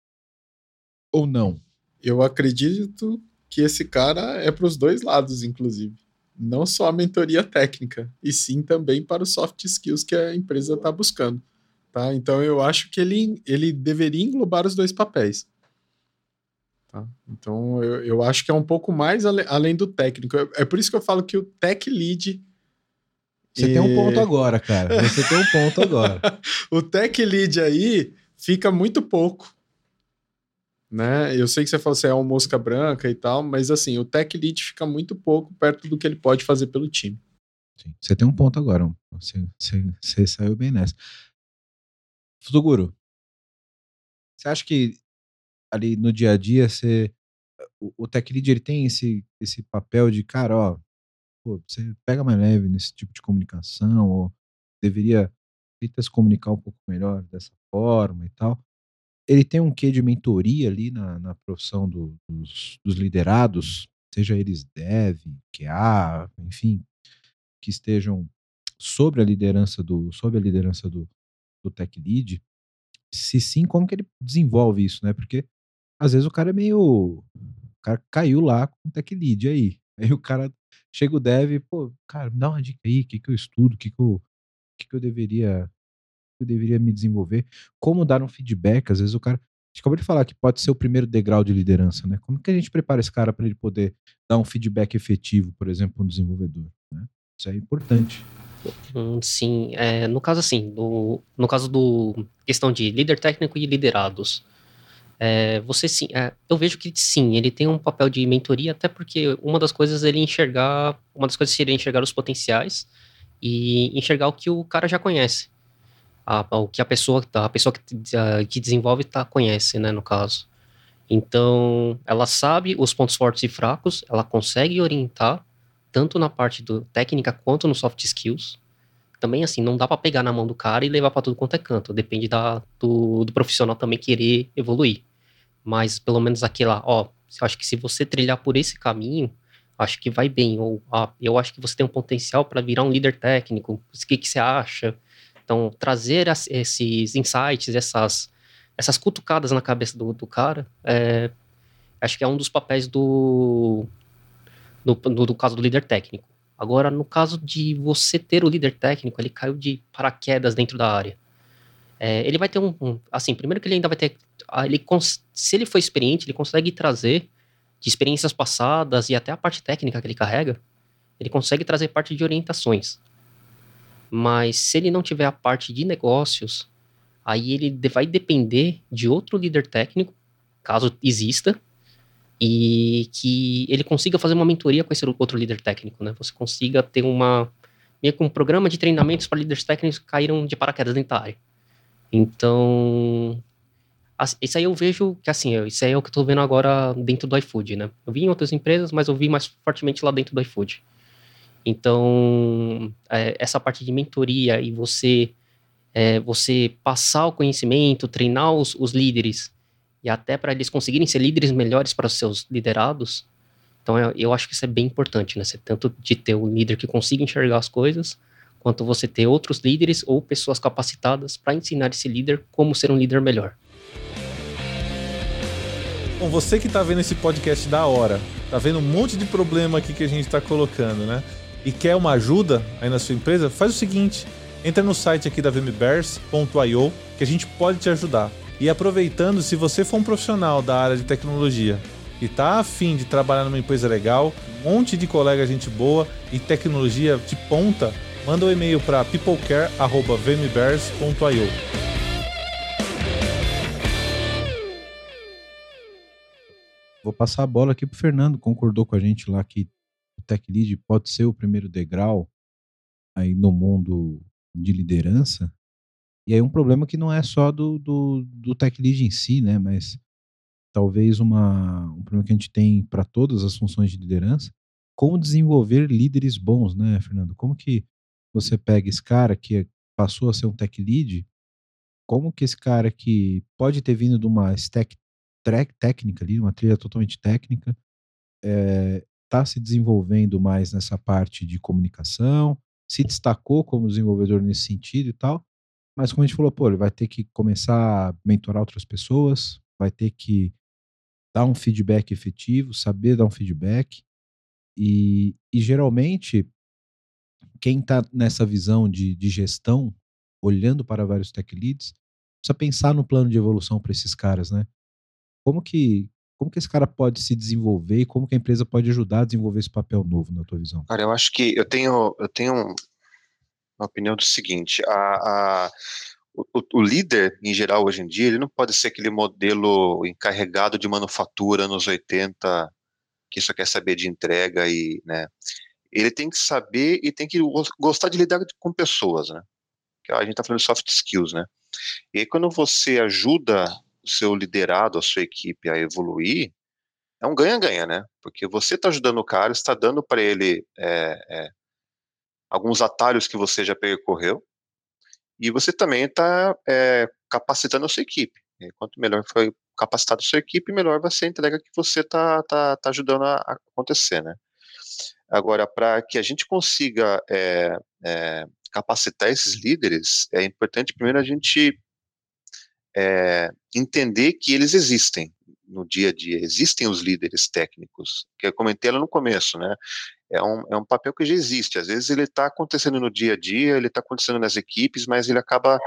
A: ou não.
B: Eu acredito que esse cara é para os dois lados, inclusive não só a mentoria técnica, e sim também para os soft skills que a empresa está buscando. Tá? Então eu acho que ele, ele deveria englobar os dois papéis. Tá? Então eu, eu acho que é um pouco mais ale, além do técnico. É, é por isso que eu falo que o tech lead.
A: Você e... tem um ponto agora, cara. Você tem um ponto agora.
B: o tech lead aí fica muito pouco né? Eu sei que você falou que é uma mosca branca e tal, mas assim, o tech lead fica muito pouco perto do que ele pode fazer pelo time.
A: Sim. Você tem um ponto agora, você, você, você saiu bem nessa. Futuguro, você acha que ali no dia a dia você, o, o tech lead ele tem esse, esse papel de, cara, ó, pô, você pega mais leve nesse tipo de comunicação, ou deveria se comunicar um pouco melhor dessa forma e tal ele tem um quê de mentoria ali na, na profissão do, dos, dos, liderados, seja eles dev, QA, enfim, que estejam sobre a liderança do sobre a liderança do, do tech lead. Se sim, como que ele desenvolve isso, né? Porque às vezes o cara é meio o cara caiu lá com o tech lead aí. Aí o cara chega o dev, pô, cara, me dá uma dica aí, o que que eu estudo, o que que eu, que que eu deveria eu deveria me desenvolver, como dar um feedback, às vezes o cara, a gente acabou de falar que pode ser o primeiro degrau de liderança, né? Como que a gente prepara esse cara para ele poder dar um feedback efetivo, por exemplo, um desenvolvedor, né? Isso é importante.
C: Hum, sim, é, no caso assim, no, no caso do questão de líder técnico e liderados, é, você sim, é, eu vejo que sim, ele tem um papel de mentoria, até porque uma das coisas é ele enxergar, uma das coisas seria enxergar os potenciais e enxergar o que o cara já conhece a, que a pessoa, a pessoa que, a, que desenvolve tá, conhece, né, no caso. Então, ela sabe os pontos fortes e fracos, ela consegue orientar, tanto na parte do técnica quanto no soft skills. Também, assim, não dá para pegar na mão do cara e levar para tudo quanto é canto. Depende da, do, do profissional também querer evoluir. Mas, pelo menos aquela, ó, eu acho que se você trilhar por esse caminho, acho que vai bem. Ou, ah, eu acho que você tem um potencial para virar um líder técnico. O que, que você acha? Então, trazer as, esses insights, essas, essas cutucadas na cabeça do, do cara, é, acho que é um dos papéis do, do, do, do, caso do líder técnico. Agora, no caso de você ter o líder técnico, ele caiu de paraquedas dentro da área. É, ele vai ter um, um, Assim, primeiro que ele ainda vai ter. Ah, ele, se ele for experiente, ele consegue trazer de experiências passadas e até a parte técnica que ele carrega, ele consegue trazer parte de orientações. Mas se ele não tiver a parte de negócios, aí ele vai depender de outro líder técnico, caso exista, e que ele consiga fazer uma mentoria com esse outro líder técnico, né? Você consiga ter uma meio um programa de treinamentos para líderes técnicos que caíram de paraquedas dentro da área. Então, isso aí eu vejo que assim, isso aí é o que eu tô vendo agora dentro do iFood, né? Eu vi em outras empresas, mas eu vi mais fortemente lá dentro do iFood. Então, é, essa parte de mentoria e você é, você passar o conhecimento, treinar os, os líderes e até para eles conseguirem ser líderes melhores para os seus liderados. Então, eu, eu acho que isso é bem importante, né? Você, tanto de ter um líder que consiga enxergar as coisas, quanto você ter outros líderes ou pessoas capacitadas para ensinar esse líder como ser um líder melhor.
H: Bom, você que está vendo esse podcast da hora, tá vendo um monte de problema aqui que a gente está colocando, né? E quer uma ajuda aí na sua empresa, faz o seguinte: entra no site aqui da vmbears.io que a gente pode te ajudar. E aproveitando, se você for um profissional da área de tecnologia e está afim de trabalhar numa empresa legal, um monte de colega gente boa e tecnologia de ponta, manda um e-mail para peoplecare@vmbears.io.
A: Vou passar a bola aqui pro Fernando, concordou com a gente lá que tech lead pode ser o primeiro degrau aí no mundo de liderança. E aí um problema que não é só do, do, do tech lead em si, né, mas talvez uma, um problema que a gente tem para todas as funções de liderança, como desenvolver líderes bons, né, Fernando? Como que você pega esse cara que passou a ser um tech lead, como que esse cara que pode ter vindo de uma stack técnica ali, uma trilha totalmente técnica, está se desenvolvendo mais nessa parte de comunicação, se destacou como desenvolvedor nesse sentido e tal, mas como a gente falou, pô, ele vai ter que começar a mentorar outras pessoas, vai ter que dar um feedback efetivo, saber dar um feedback, e, e geralmente quem está nessa visão de, de gestão, olhando para vários tech leads, precisa pensar no plano de evolução para esses caras, né? Como que como que esse cara pode se desenvolver e como que a empresa pode ajudar a desenvolver esse papel novo na tua visão?
E: Cara, eu acho que eu tenho eu tenho uma opinião do seguinte, a, a o, o, líder, em geral, hoje em dia, ele não pode ser aquele modelo encarregado de manufatura nos 80, que só quer saber de entrega e, né, ele tem que saber e tem que gostar de lidar com pessoas, né? A gente está falando de soft skills, né? E aí, quando você ajuda o seu liderado, a sua equipe a evoluir, é um ganha-ganha, né? Porque você está ajudando o cara, está dando para ele é, é, alguns atalhos que você já percorreu, e você também está é, capacitando a sua equipe. Quanto melhor foi capacitado a sua equipe, melhor vai ser a entrega que você está tá, tá ajudando a acontecer, né? Agora, para que a gente consiga capacitar esses líderes, é importante primeiro a gente é, entender que eles existem no dia a dia. Existem os líderes técnicos, que eu comentei lá no começo, né? É um, é um papel que já existe. Às vezes ele está acontecendo no dia a dia, ele está acontecendo nas equipes, mas ele acaba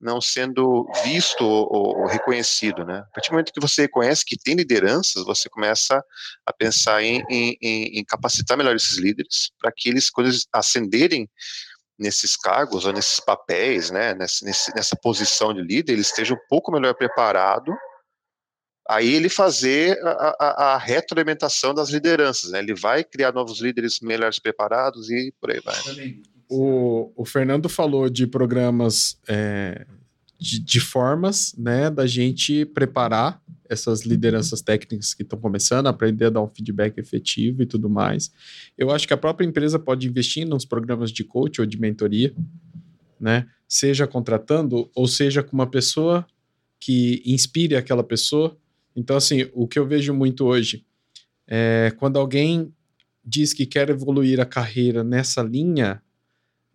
E: não sendo visto ou, ou, reconhecido, né? A partir do momento que você reconhece que tem lideranças, você começa a pensar em, em, em capacitar melhor esses líderes para que eles, quando eles ascenderem nesses cargos ou nesses papéis, né, nessa, nessa posição de líder, ele esteja um pouco melhor preparado aí ele fazer a, a, a, retroalimentação das lideranças, né? Ele vai criar novos líderes melhores preparados e por aí vai.
B: O, o Fernando falou de programas é, de, de, formas, né, da gente preparar essas lideranças técnicas que estão começando, aprender a dar um feedback efetivo e tudo mais. Eu acho que a própria empresa pode investir nos programas de coach ou de mentoria, né, seja contratando ou seja com uma pessoa que inspire aquela pessoa. Então, assim, o que eu vejo muito hoje é quando alguém diz que quer evoluir a carreira nessa linha,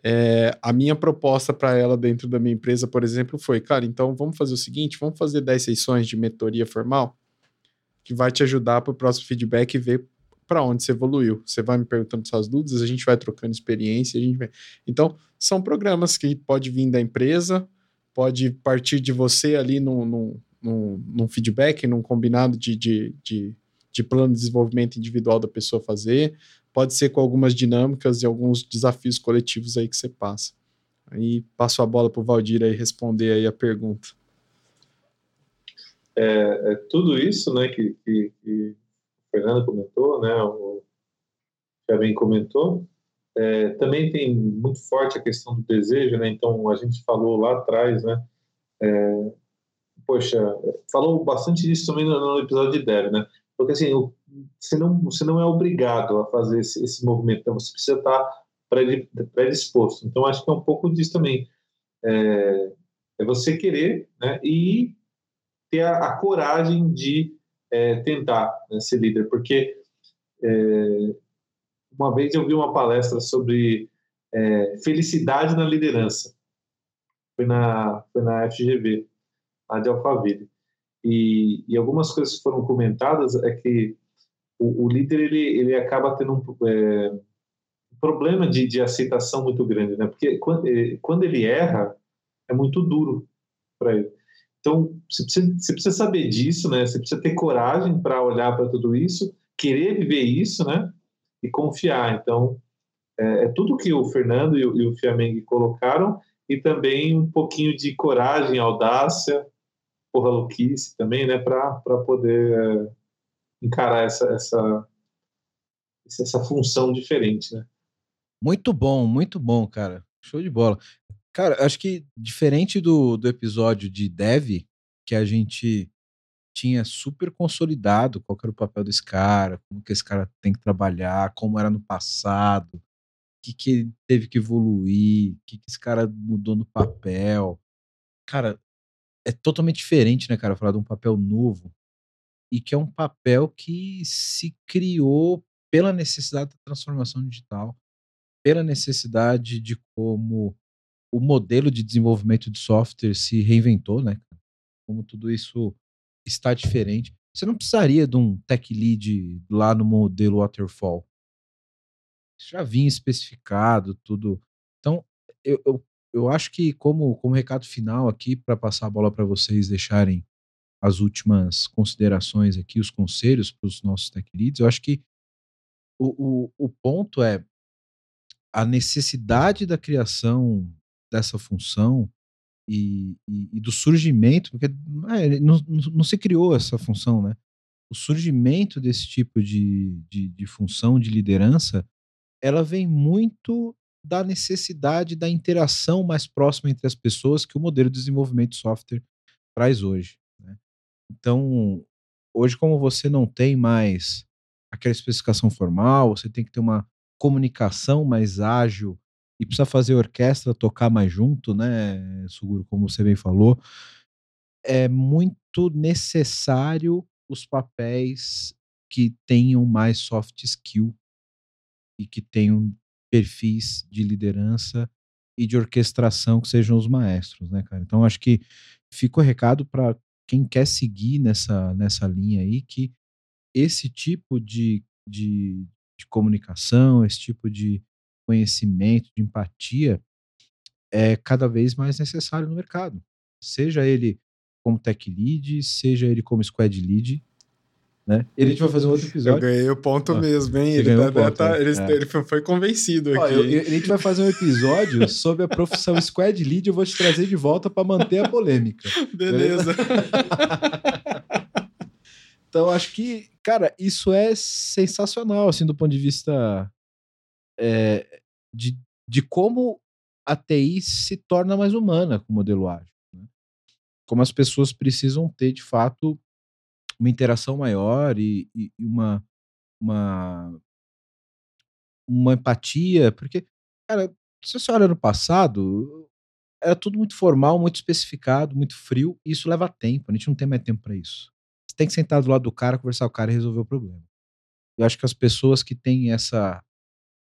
B: é, a minha proposta para ela dentro da minha empresa, por exemplo, foi, cara, então vamos fazer o seguinte, vamos fazer 10 sessões de mentoria formal, que vai te ajudar para o próximo feedback e ver para onde você evoluiu. Você vai me perguntando suas dúvidas, a gente vai trocando experiência, a gente vai... Então, são programas que pode vir da empresa, pode partir de você ali num, num, num, num feedback, num combinado de, de, de, de plano de desenvolvimento individual da pessoa fazer, pode ser com algumas dinâmicas e alguns desafios coletivos aí que você passa. Aí passo a bola para o Valdir aí responder aí a pergunta.
F: É, é tudo isso, né, que, que, que, o Fernando comentou, né, o Kevin comentou, é, também tem muito forte a questão do desejo, né, então a gente falou lá atrás, né, é, poxa, falou bastante disso também no, no episódio de Dev, né, porque assim, o, você, não, você não é obrigado a fazer esse, esse movimento, então você precisa estar predisposto. Então, acho que é um pouco disso também. É, é você querer né, e ter a, a coragem de é, tentar né, ser líder, porque é, uma vez eu vi uma palestra sobre é, felicidade na liderança. Foi na, foi na FGV, a de Alphaville. E, e algumas coisas que foram comentadas é que o, o líder ele, ele acaba tendo um, é, problema de, de aceitação muito grande, né? Porque quando, quando ele erra, é muito duro para ele. Então, você precisa, você precisa saber disso, né? Você precisa ter coragem para olhar para tudo isso, querer viver isso, né? E confiar. Então, é, é tudo que o Fernando e o, e o Fiameng colocaram e também um pouquinho de coragem, audácia, porra louquice também, né, para poder é, encarar essa, essa, essa função diferente, né.
A: Muito bom, muito bom, cara. Show de bola. Cara, acho que diferente do, do episódio de Dev, que a gente tinha super consolidado qual era o papel desse cara, como que esse cara tem que trabalhar, como era no passado, o que, que ele teve que evoluir, o que, que esse cara mudou no papel. Cara, é totalmente diferente, né, cara, falar de um papel novo e que é um papel que se criou pela necessidade da transformação digital, pela necessidade de como o modelo de desenvolvimento de software se reinventou, né? Como tudo isso está diferente. Você não precisaria de um tech lead lá no modelo waterfall. Isso já vinha especificado, tudo. Então, eu, eu, eu acho que como, como recado final aqui, para passar a bola para vocês deixarem as últimas considerações aqui, os conselhos para os nossos tech leads, eu acho que o, o, o ponto é a necessidade da criação dessa função e, e, e do surgimento, porque é, não, não, se criou essa função, né? O surgimento desse tipo de, de, de função de liderança, ela vem muito da necessidade da interação mais próxima entre as pessoas que o modelo de desenvolvimento de software traz hoje. Então, hoje, como você não tem mais aquela especificação formal, você tem que ter uma comunicação mais ágil e precisa fazer a orquestra tocar mais junto, né, Suguro, como você bem falou, é muito necessário os papéis que tenham mais soft skill e que tenham perfis de liderança e de orquestração que sejam os maestros, né, cara? Então acho que fica o recado para quem quer seguir nessa, nessa linha aí que esse tipo de, de, de comunicação, esse tipo de conhecimento, de empatia, é cada vez mais necessário no mercado. Seja ele como tech lead, seja ele como squad lead, né? Ele a gente vai fazer um outro episódio.
B: Eu ganhei o ponto ah, mesmo, hein? Ele, tá, ponto, tá, é. ele, é. ele, foi convencido Ó, aqui.
A: Eu, eu, a gente vai fazer um episódio sobre a profissão squad lead. Eu vou te trazer de volta para manter a polêmica.
B: Beleza.
A: então, acho que, cara, isso é sensacional, assim, do ponto de vista é, de, de como a TI se torna mais humana com o modelo ágil. Né? Como as pessoas precisam ter, de fato, uma interação maior e, e, uma, uma, uma empatia, porque, cara, se você olha no passado, era tudo muito formal, muito especificado, muito frio, e isso leva tempo, a gente não tem mais tempo para isso. Você tem que sentar do lado do cara, conversar com o cara e resolver o problema. Eu acho que as pessoas que têm essa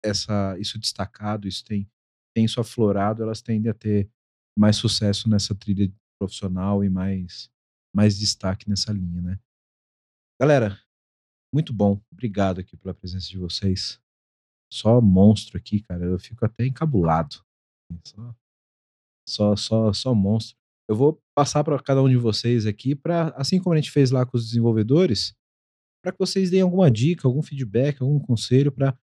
A: essa, isso destacado, isso tem, tem isso aflorado, elas tendem a ter mais sucesso nessa trilha profissional e mais, mais destaque nessa linha, né? Galera, muito bom. Obrigado aqui pela presença de vocês. Só monstro aqui, cara. Eu fico até encabulado. Só, só, só, só monstro. Eu vou passar para cada um de vocês aqui para, assim como a gente fez lá com os desenvolvedores, para que vocês deem alguma dica, algum feedback, algum conselho para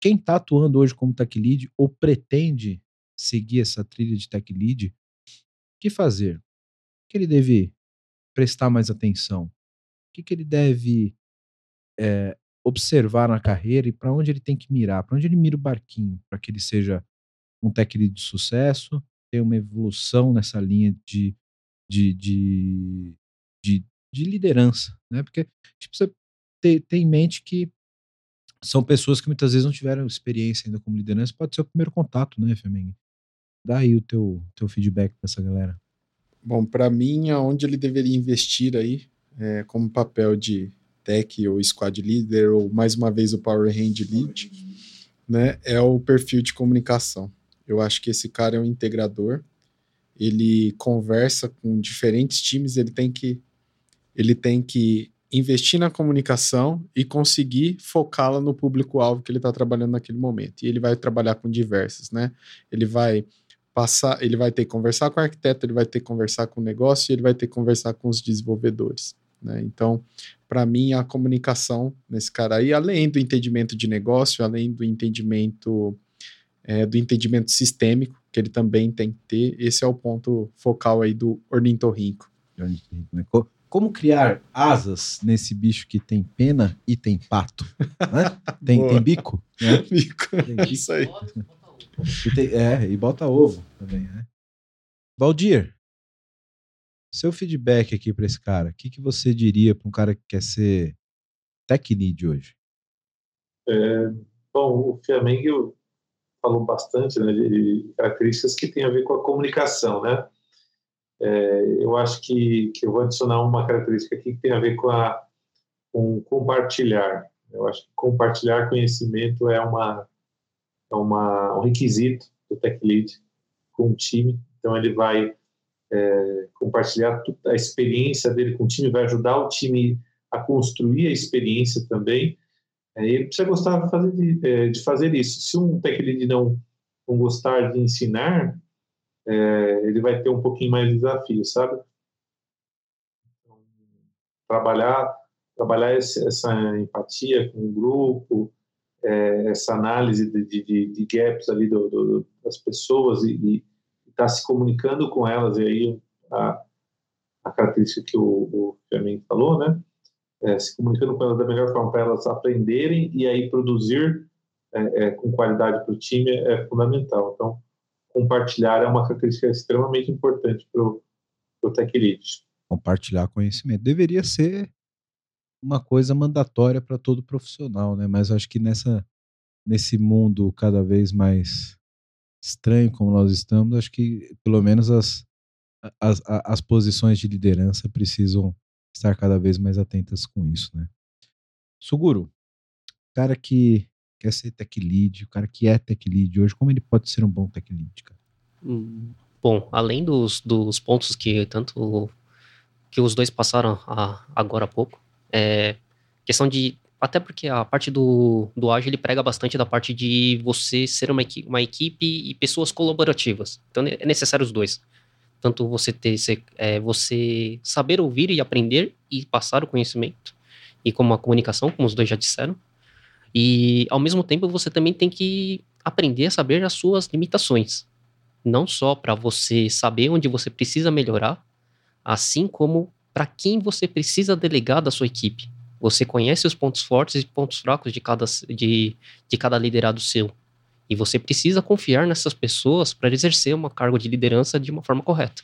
A: quem está atuando hoje como tech lead ou pretende seguir essa trilha de tech lead, o que fazer? O que ele deve prestar mais atenção? O que, que ele deve é, observar na carreira e para onde ele tem que mirar? Para onde ele mira o barquinho para que ele seja um lead de sucesso, tenha uma evolução nessa linha de, de, de, de, de liderança, né? Porque a gente precisa ter, ter em mente que são pessoas que muitas vezes não tiveram experiência ainda como liderança, pode ser o primeiro contato, né, Flamengo? Dá aí o teu, teu feedback para essa galera.
B: Bom, para mim, aonde ele deveria investir aí, é, como papel de tech ou squad leader, ou mais uma vez o Power Hand Lead, né, é o perfil de comunicação. Eu acho que esse cara é um integrador, ele conversa com diferentes times, ele tem que ele tem que investir na comunicação e conseguir focá-la no público-alvo que ele está trabalhando naquele momento. E ele vai trabalhar com diversos, né? Ele vai passar, ele vai ter que conversar com o arquiteto, ele vai ter que conversar com o negócio ele vai ter que conversar com os desenvolvedores. Né? Então, para mim, a comunicação nesse cara aí, além do entendimento de negócio, além do entendimento é, do entendimento sistêmico, que ele também tem que ter. Esse é o ponto focal aí do ornitorrinco.
A: Né? Como criar asas nesse bicho que tem pena e tem pato? Né? Tem, tem, bico? Né?
B: bico. Tem bico. Isso aí.
A: E tem, é, e bota ovo também, né? Valdir, seu feedback aqui para esse cara, o que, que você diria para um cara que quer ser tech lead hoje?
F: É, bom, o Flamengo falou bastante né, de características que tem a ver com a comunicação, né? É, eu acho que, que eu vou adicionar uma característica aqui que tem a ver com, a, com compartilhar. Eu acho que compartilhar conhecimento é, uma, é uma, um requisito do Tech Lead com o time. Então, ele vai é, compartilhar a experiência dele com o time, vai ajudar o time a construir a experiência também. É, ele precisa gostar de fazer, de, é, de fazer isso. Se um Lead não, não gostar de ensinar, é, ele vai ter um pouquinho mais de desafio, sabe? Então, trabalhar, trabalhar esse, essa empatia com o grupo, é, essa análise de, de, de, gaps ali do, do, das pessoas e estar tá se comunicando com elas, e aí a, a característica que o, o falou, né? É, se comunicando com elas da melhor forma para elas aprenderem e aí produzir é, é, com qualidade para o time é fundamental. Então, compartilhar é uma característica extremamente importante para o Tech Lead.
A: Compartilhar conhecimento. Deveria ser uma coisa mandatória para todo profissional, né? Mas acho que nessa, nesse mundo cada vez mais estranho como nós estamos, acho que pelo menos as, as, as posições de liderança precisam estar cada vez mais atentas com isso, né? Suguro, cara que quer ser tech lead, o cara que é tech lead hoje, como ele pode ser um bom tech lead, cara?
C: Hum, bom, além dos, dos pontos que tanto que os dois passaram a, agora há pouco, é questão de até porque a parte do, do ágil ele prega bastante da parte de você ser uma, equipe, uma equipe e pessoas colaborativas. Então é necessário os dois. Tanto você ter é, você saber ouvir e aprender e passar o conhecimento e como a comunicação, como os dois já disseram, e ao mesmo tempo você também tem que aprender a saber as suas limitações. Não só para você saber onde você precisa melhorar, assim como para quem você precisa delegar da sua equipe. Você conhece os pontos fortes e pontos fracos de cada, de, de cada liderado seu. E você precisa confiar nessas pessoas para exercer uma cargo de liderança de uma forma correta.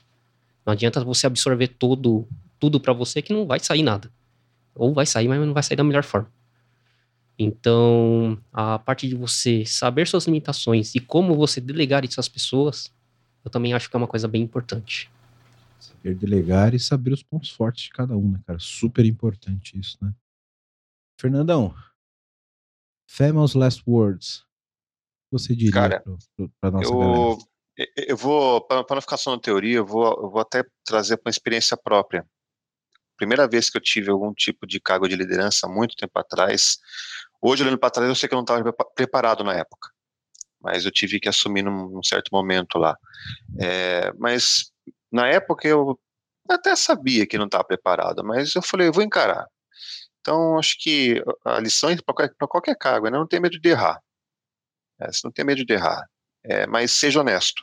C: Não adianta você absorver todo, tudo para você que não vai sair nada. Ou vai sair, mas não vai sair da melhor forma. Então, a parte de você saber suas limitações e como você delegar isso às pessoas, eu também acho que é uma coisa bem importante.
A: Saber delegar e saber os pontos fortes de cada um, né, cara? Super importante isso, né? Fernandão, famous last words. Você diria para nossa
E: eu,
A: galera?
E: Eu vou, para não ficar só na teoria, eu vou, eu vou até trazer para uma experiência própria. Primeira vez que eu tive algum tipo de cargo de liderança, muito tempo atrás, Hoje, olhando para trás, eu sei que eu não estava preparado na época, mas eu tive que assumir num, num certo momento lá. É, mas na época eu até sabia que não estava preparado, mas eu falei, eu vou encarar. Então, acho que a lição é para qualquer, cargo, né? não tem medo de errar. É, você não tem medo de errar, é, mas seja honesto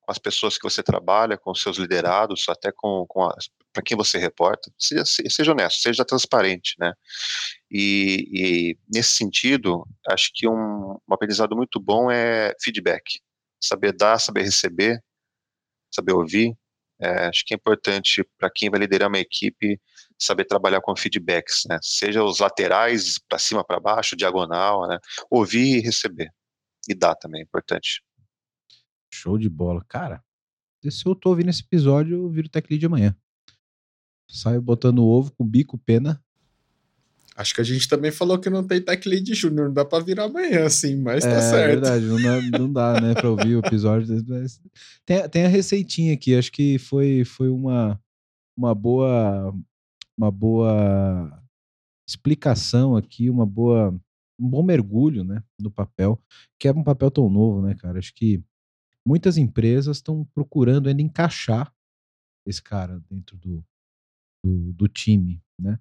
E: com as pessoas que você trabalha, com seus liderados, até com, com para quem você reporta, seja, seja, honesto, seja transparente, né? E, e nesse sentido, acho que um, um, aprendizado muito bom é feedback, saber dar, saber receber, saber ouvir. É, acho que é importante para quem vai liderar uma equipe saber trabalhar com feedbacks, né? Seja os laterais, para cima, para baixo, diagonal, né? Ouvir e receber. E dar também, é importante.
A: Show de bola. Cara, se eu tô ouvindo esse episódio, eu viro tech lead amanhã. Saio botando ovo com bico, pena.
B: Acho que a gente também falou que não tem tech lead júnior, não dá pra virar amanhã, assim, mas tá
A: é,
B: certo.
A: É verdade, não dá, não dá né, pra ouvir o episódio. Tem, tem a receitinha aqui, acho que foi, foi uma, uma boa uma boa explicação aqui, uma boa um bom mergulho, né, no papel, que é um papel tão novo, né, cara? Acho que muitas empresas estão procurando ainda encaixar esse cara dentro do, do, do time, né?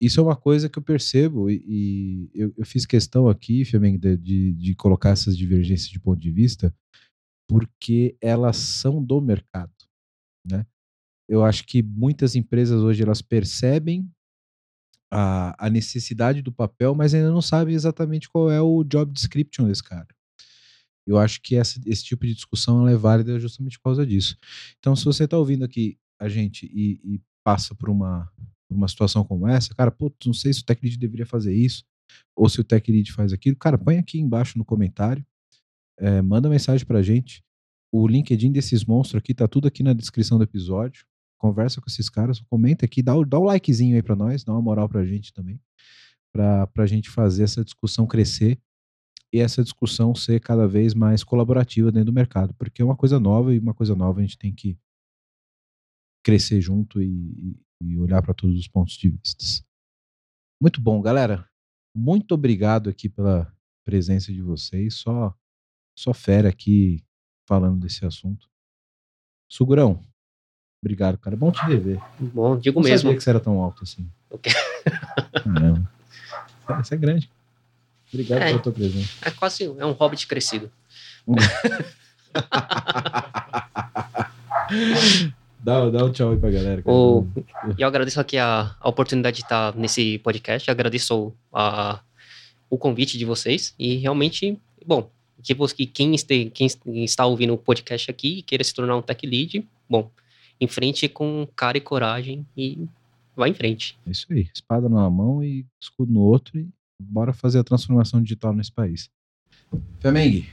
A: Isso é uma coisa que eu percebo e, e eu, eu, fiz questão aqui, Flamengo, de, de, colocar essas divergências de ponto de vista, porque elas são do mercado, né? Eu acho que muitas empresas hoje elas percebem a, a necessidade do papel, mas ainda não sabem exatamente qual é o job description desse cara. Eu acho que essa, esse tipo de discussão é válida justamente por causa disso. Então, se você está ouvindo aqui a gente e, e passa por uma, por uma situação como essa, cara, pô, não sei se o tech lead deveria fazer isso, ou se o tech lead faz aquilo, cara, põe aqui embaixo no comentário, é, manda mensagem pra gente. O LinkedIn desses monstros aqui tá tudo aqui na descrição do episódio. Conversa com esses caras, comenta aqui, dá o, dá o likezinho aí pra nós, dá uma moral pra gente também, pra, pra gente fazer essa discussão crescer e essa discussão ser cada vez mais colaborativa dentro do mercado, porque é uma coisa nova e uma coisa nova a gente tem que crescer junto e, e olhar para todos os pontos de vista. Muito bom, galera. Muito obrigado aqui pela presença de vocês. Só, só fera aqui falando desse assunto. Sugurão, obrigado, cara. Bom te rever.
C: Bom, digo
A: Não
C: mesmo.
A: sabia que você era tão alto assim.
C: Ok.
A: Caramba. Você é grande. Obrigado
C: É.
A: pela tua presença.
C: É quase é um hobbit crescido.
A: Dá, dá um tchau aí pra galera. cara.
C: O, e eu agradeço aqui a, a oportunidade de estar nesse podcast. Agradeço a, o convite de vocês. E realmente, bom, que, que quem, este, quem está ouvindo o podcast aqui e queira se tornar um tech lead, bom, em frente com cara e coragem e vai em frente.
A: É isso aí. Espada numa mão e escudo no outro e bora fazer a transformação digital nesse país. Flamengo,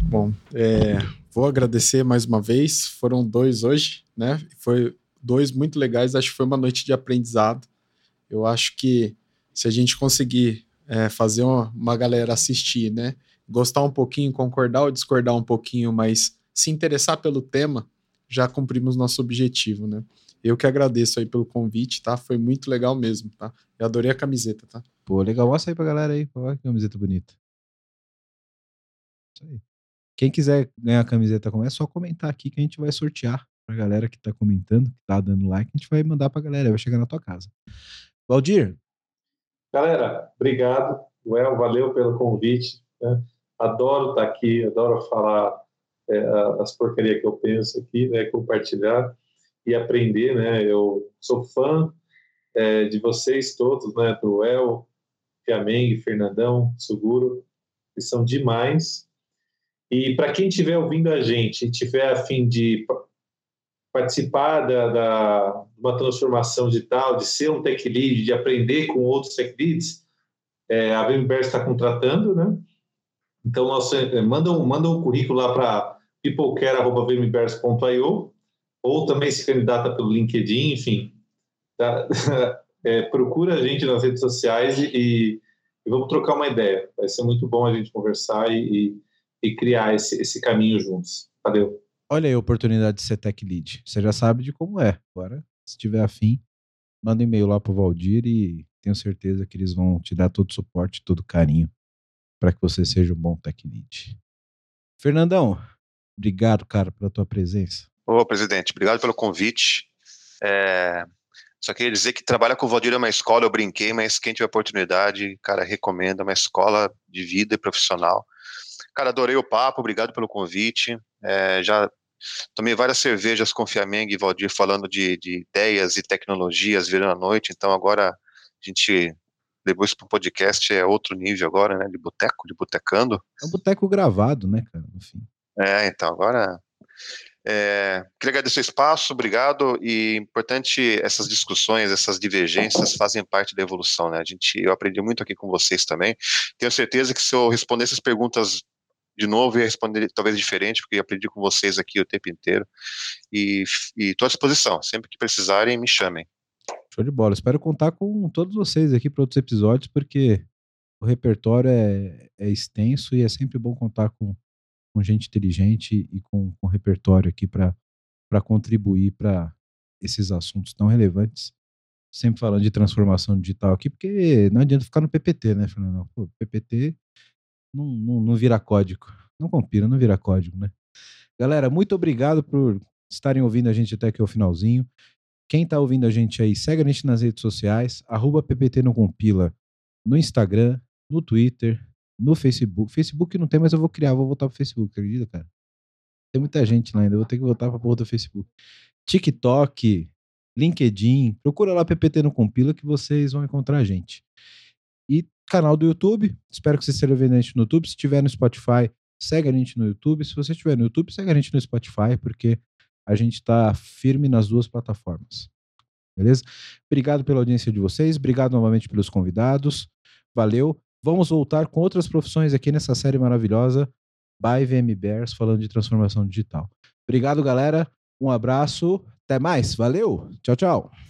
B: Bom, é, vou agradecer mais uma vez. Foram dois hoje, né? Foi dois muito legais. Acho que foi uma noite de aprendizado. Eu acho que se a gente conseguir é, fazer uma, uma galera assistir, né? Gostar um pouquinho, concordar ou discordar um pouquinho, mas se interessar pelo tema, já cumprimos nosso objetivo, né? Eu que agradeço aí pelo convite, tá? Foi muito legal mesmo, tá? Eu adorei a camiseta, tá?
A: Pô, legal. Mostra aí pra galera aí. Olha que camiseta bonita. Isso aí. Quem quiser ganhar a camiseta como é, é só comentar aqui que a gente vai sortear pra galera que tá comentando, que tá dando like. A gente vai mandar pra galera, vai chegar na tua casa. Valdir,
F: Galera, obrigado. Well, valeu pelo convite. né? Adoro estar aqui, adoro falar é, as porcarias que eu penso aqui, né? compartilhar e aprender. Né? Eu sou fã é, de vocês todos, né? do El, Fiameng, Fernandão, Suguro, que são demais. E para quem estiver ouvindo a gente e tiver a fim de pa- participar da, da uma transformação digital, de ser um tech lead, de aprender com outros tech leads, é, a VMware está contratando, né? Então, é, manda, manda um currículo lá para peoplecare.vmbears.io ou também se candidata pelo LinkedIn, enfim. Tá? É, procura a gente nas redes sociais e- e vamos trocar uma ideia. Vai ser muito bom a gente conversar e, e- e criar esse, esse caminho juntos. Valeu.
A: olha aí a oportunidade de ser tech lead. Você já sabe de como é. Agora, se tiver afim, manda um e-mail lá pro Valdir e tenho certeza que eles vão te dar todo o suporte, todo o carinho para que você seja um bom tech lead. Fernandão, obrigado, cara, pela tua presença.
E: Ô, presidente, obrigado pelo convite. É, Só queria dizer que trabalhar com o Valdir é uma escola, eu brinquei, mas quem tiver oportunidade, cara, recomendo, é uma escola de vida e profissional. Cara, adorei o papo, obrigado pelo convite. É, já tomei várias cervejas com Fiameng e Valdir falando de, de ideias e tecnologias virando a noite, então agora a gente levou isso para o podcast, é outro nível agora, né, de boteco, de botecando.
A: É um boteco gravado, né, cara, no fim.
E: É, então, agora. é, queria agradecer o espaço, obrigado. E importante, essas discussões, essas divergências fazem parte da evolução, né? A gente, eu aprendi muito aqui com vocês também. Tenho certeza que se eu responder essas perguntas de novo, ia responder talvez diferente, porque aprendi com vocês aqui o tempo inteiro. E estou à disposição. Sempre que precisarem, me chamem.
A: Show de bola. Espero contar com todos vocês aqui para outros episódios, porque o repertório é, é extenso e é sempre bom contar com, com gente inteligente e com, com repertório aqui para contribuir para esses assuntos tão relevantes. Sempre falando de transformação digital aqui, porque não adianta ficar no PPT, né, Fernando? Pô, PPT não, não, não vira código. Não compila, não vira código, né? Galera, muito obrigado por estarem ouvindo a gente até aqui ao finalzinho. Quem tá ouvindo a gente aí, segue a gente nas redes sociais, arroba PPT no Compila, no Instagram, no Twitter, no Facebook. Facebook não tem, mas eu vou criar, vou voltar pro Facebook, acredita, cara? Tem muita gente lá ainda, vou ter que voltar pra porra do Facebook. TikTok, LinkedIn, procura lá PPT no Compila que vocês vão encontrar a gente. E canal do YouTube, espero que você esteja vendo a gente no YouTube. Se tiver no Spotify, segue a gente no YouTube. Se você estiver no YouTube, segue a gente no Spotify, porque a gente está firme nas duas plataformas. Beleza? Obrigado pela audiência de vocês, obrigado novamente pelos convidados. Valeu. Vamos voltar com outras profissões aqui nessa série maravilhosa by VM Bears falando de transformação digital. Obrigado, galera. Um abraço. Até mais. Valeu. Tchau, tchau.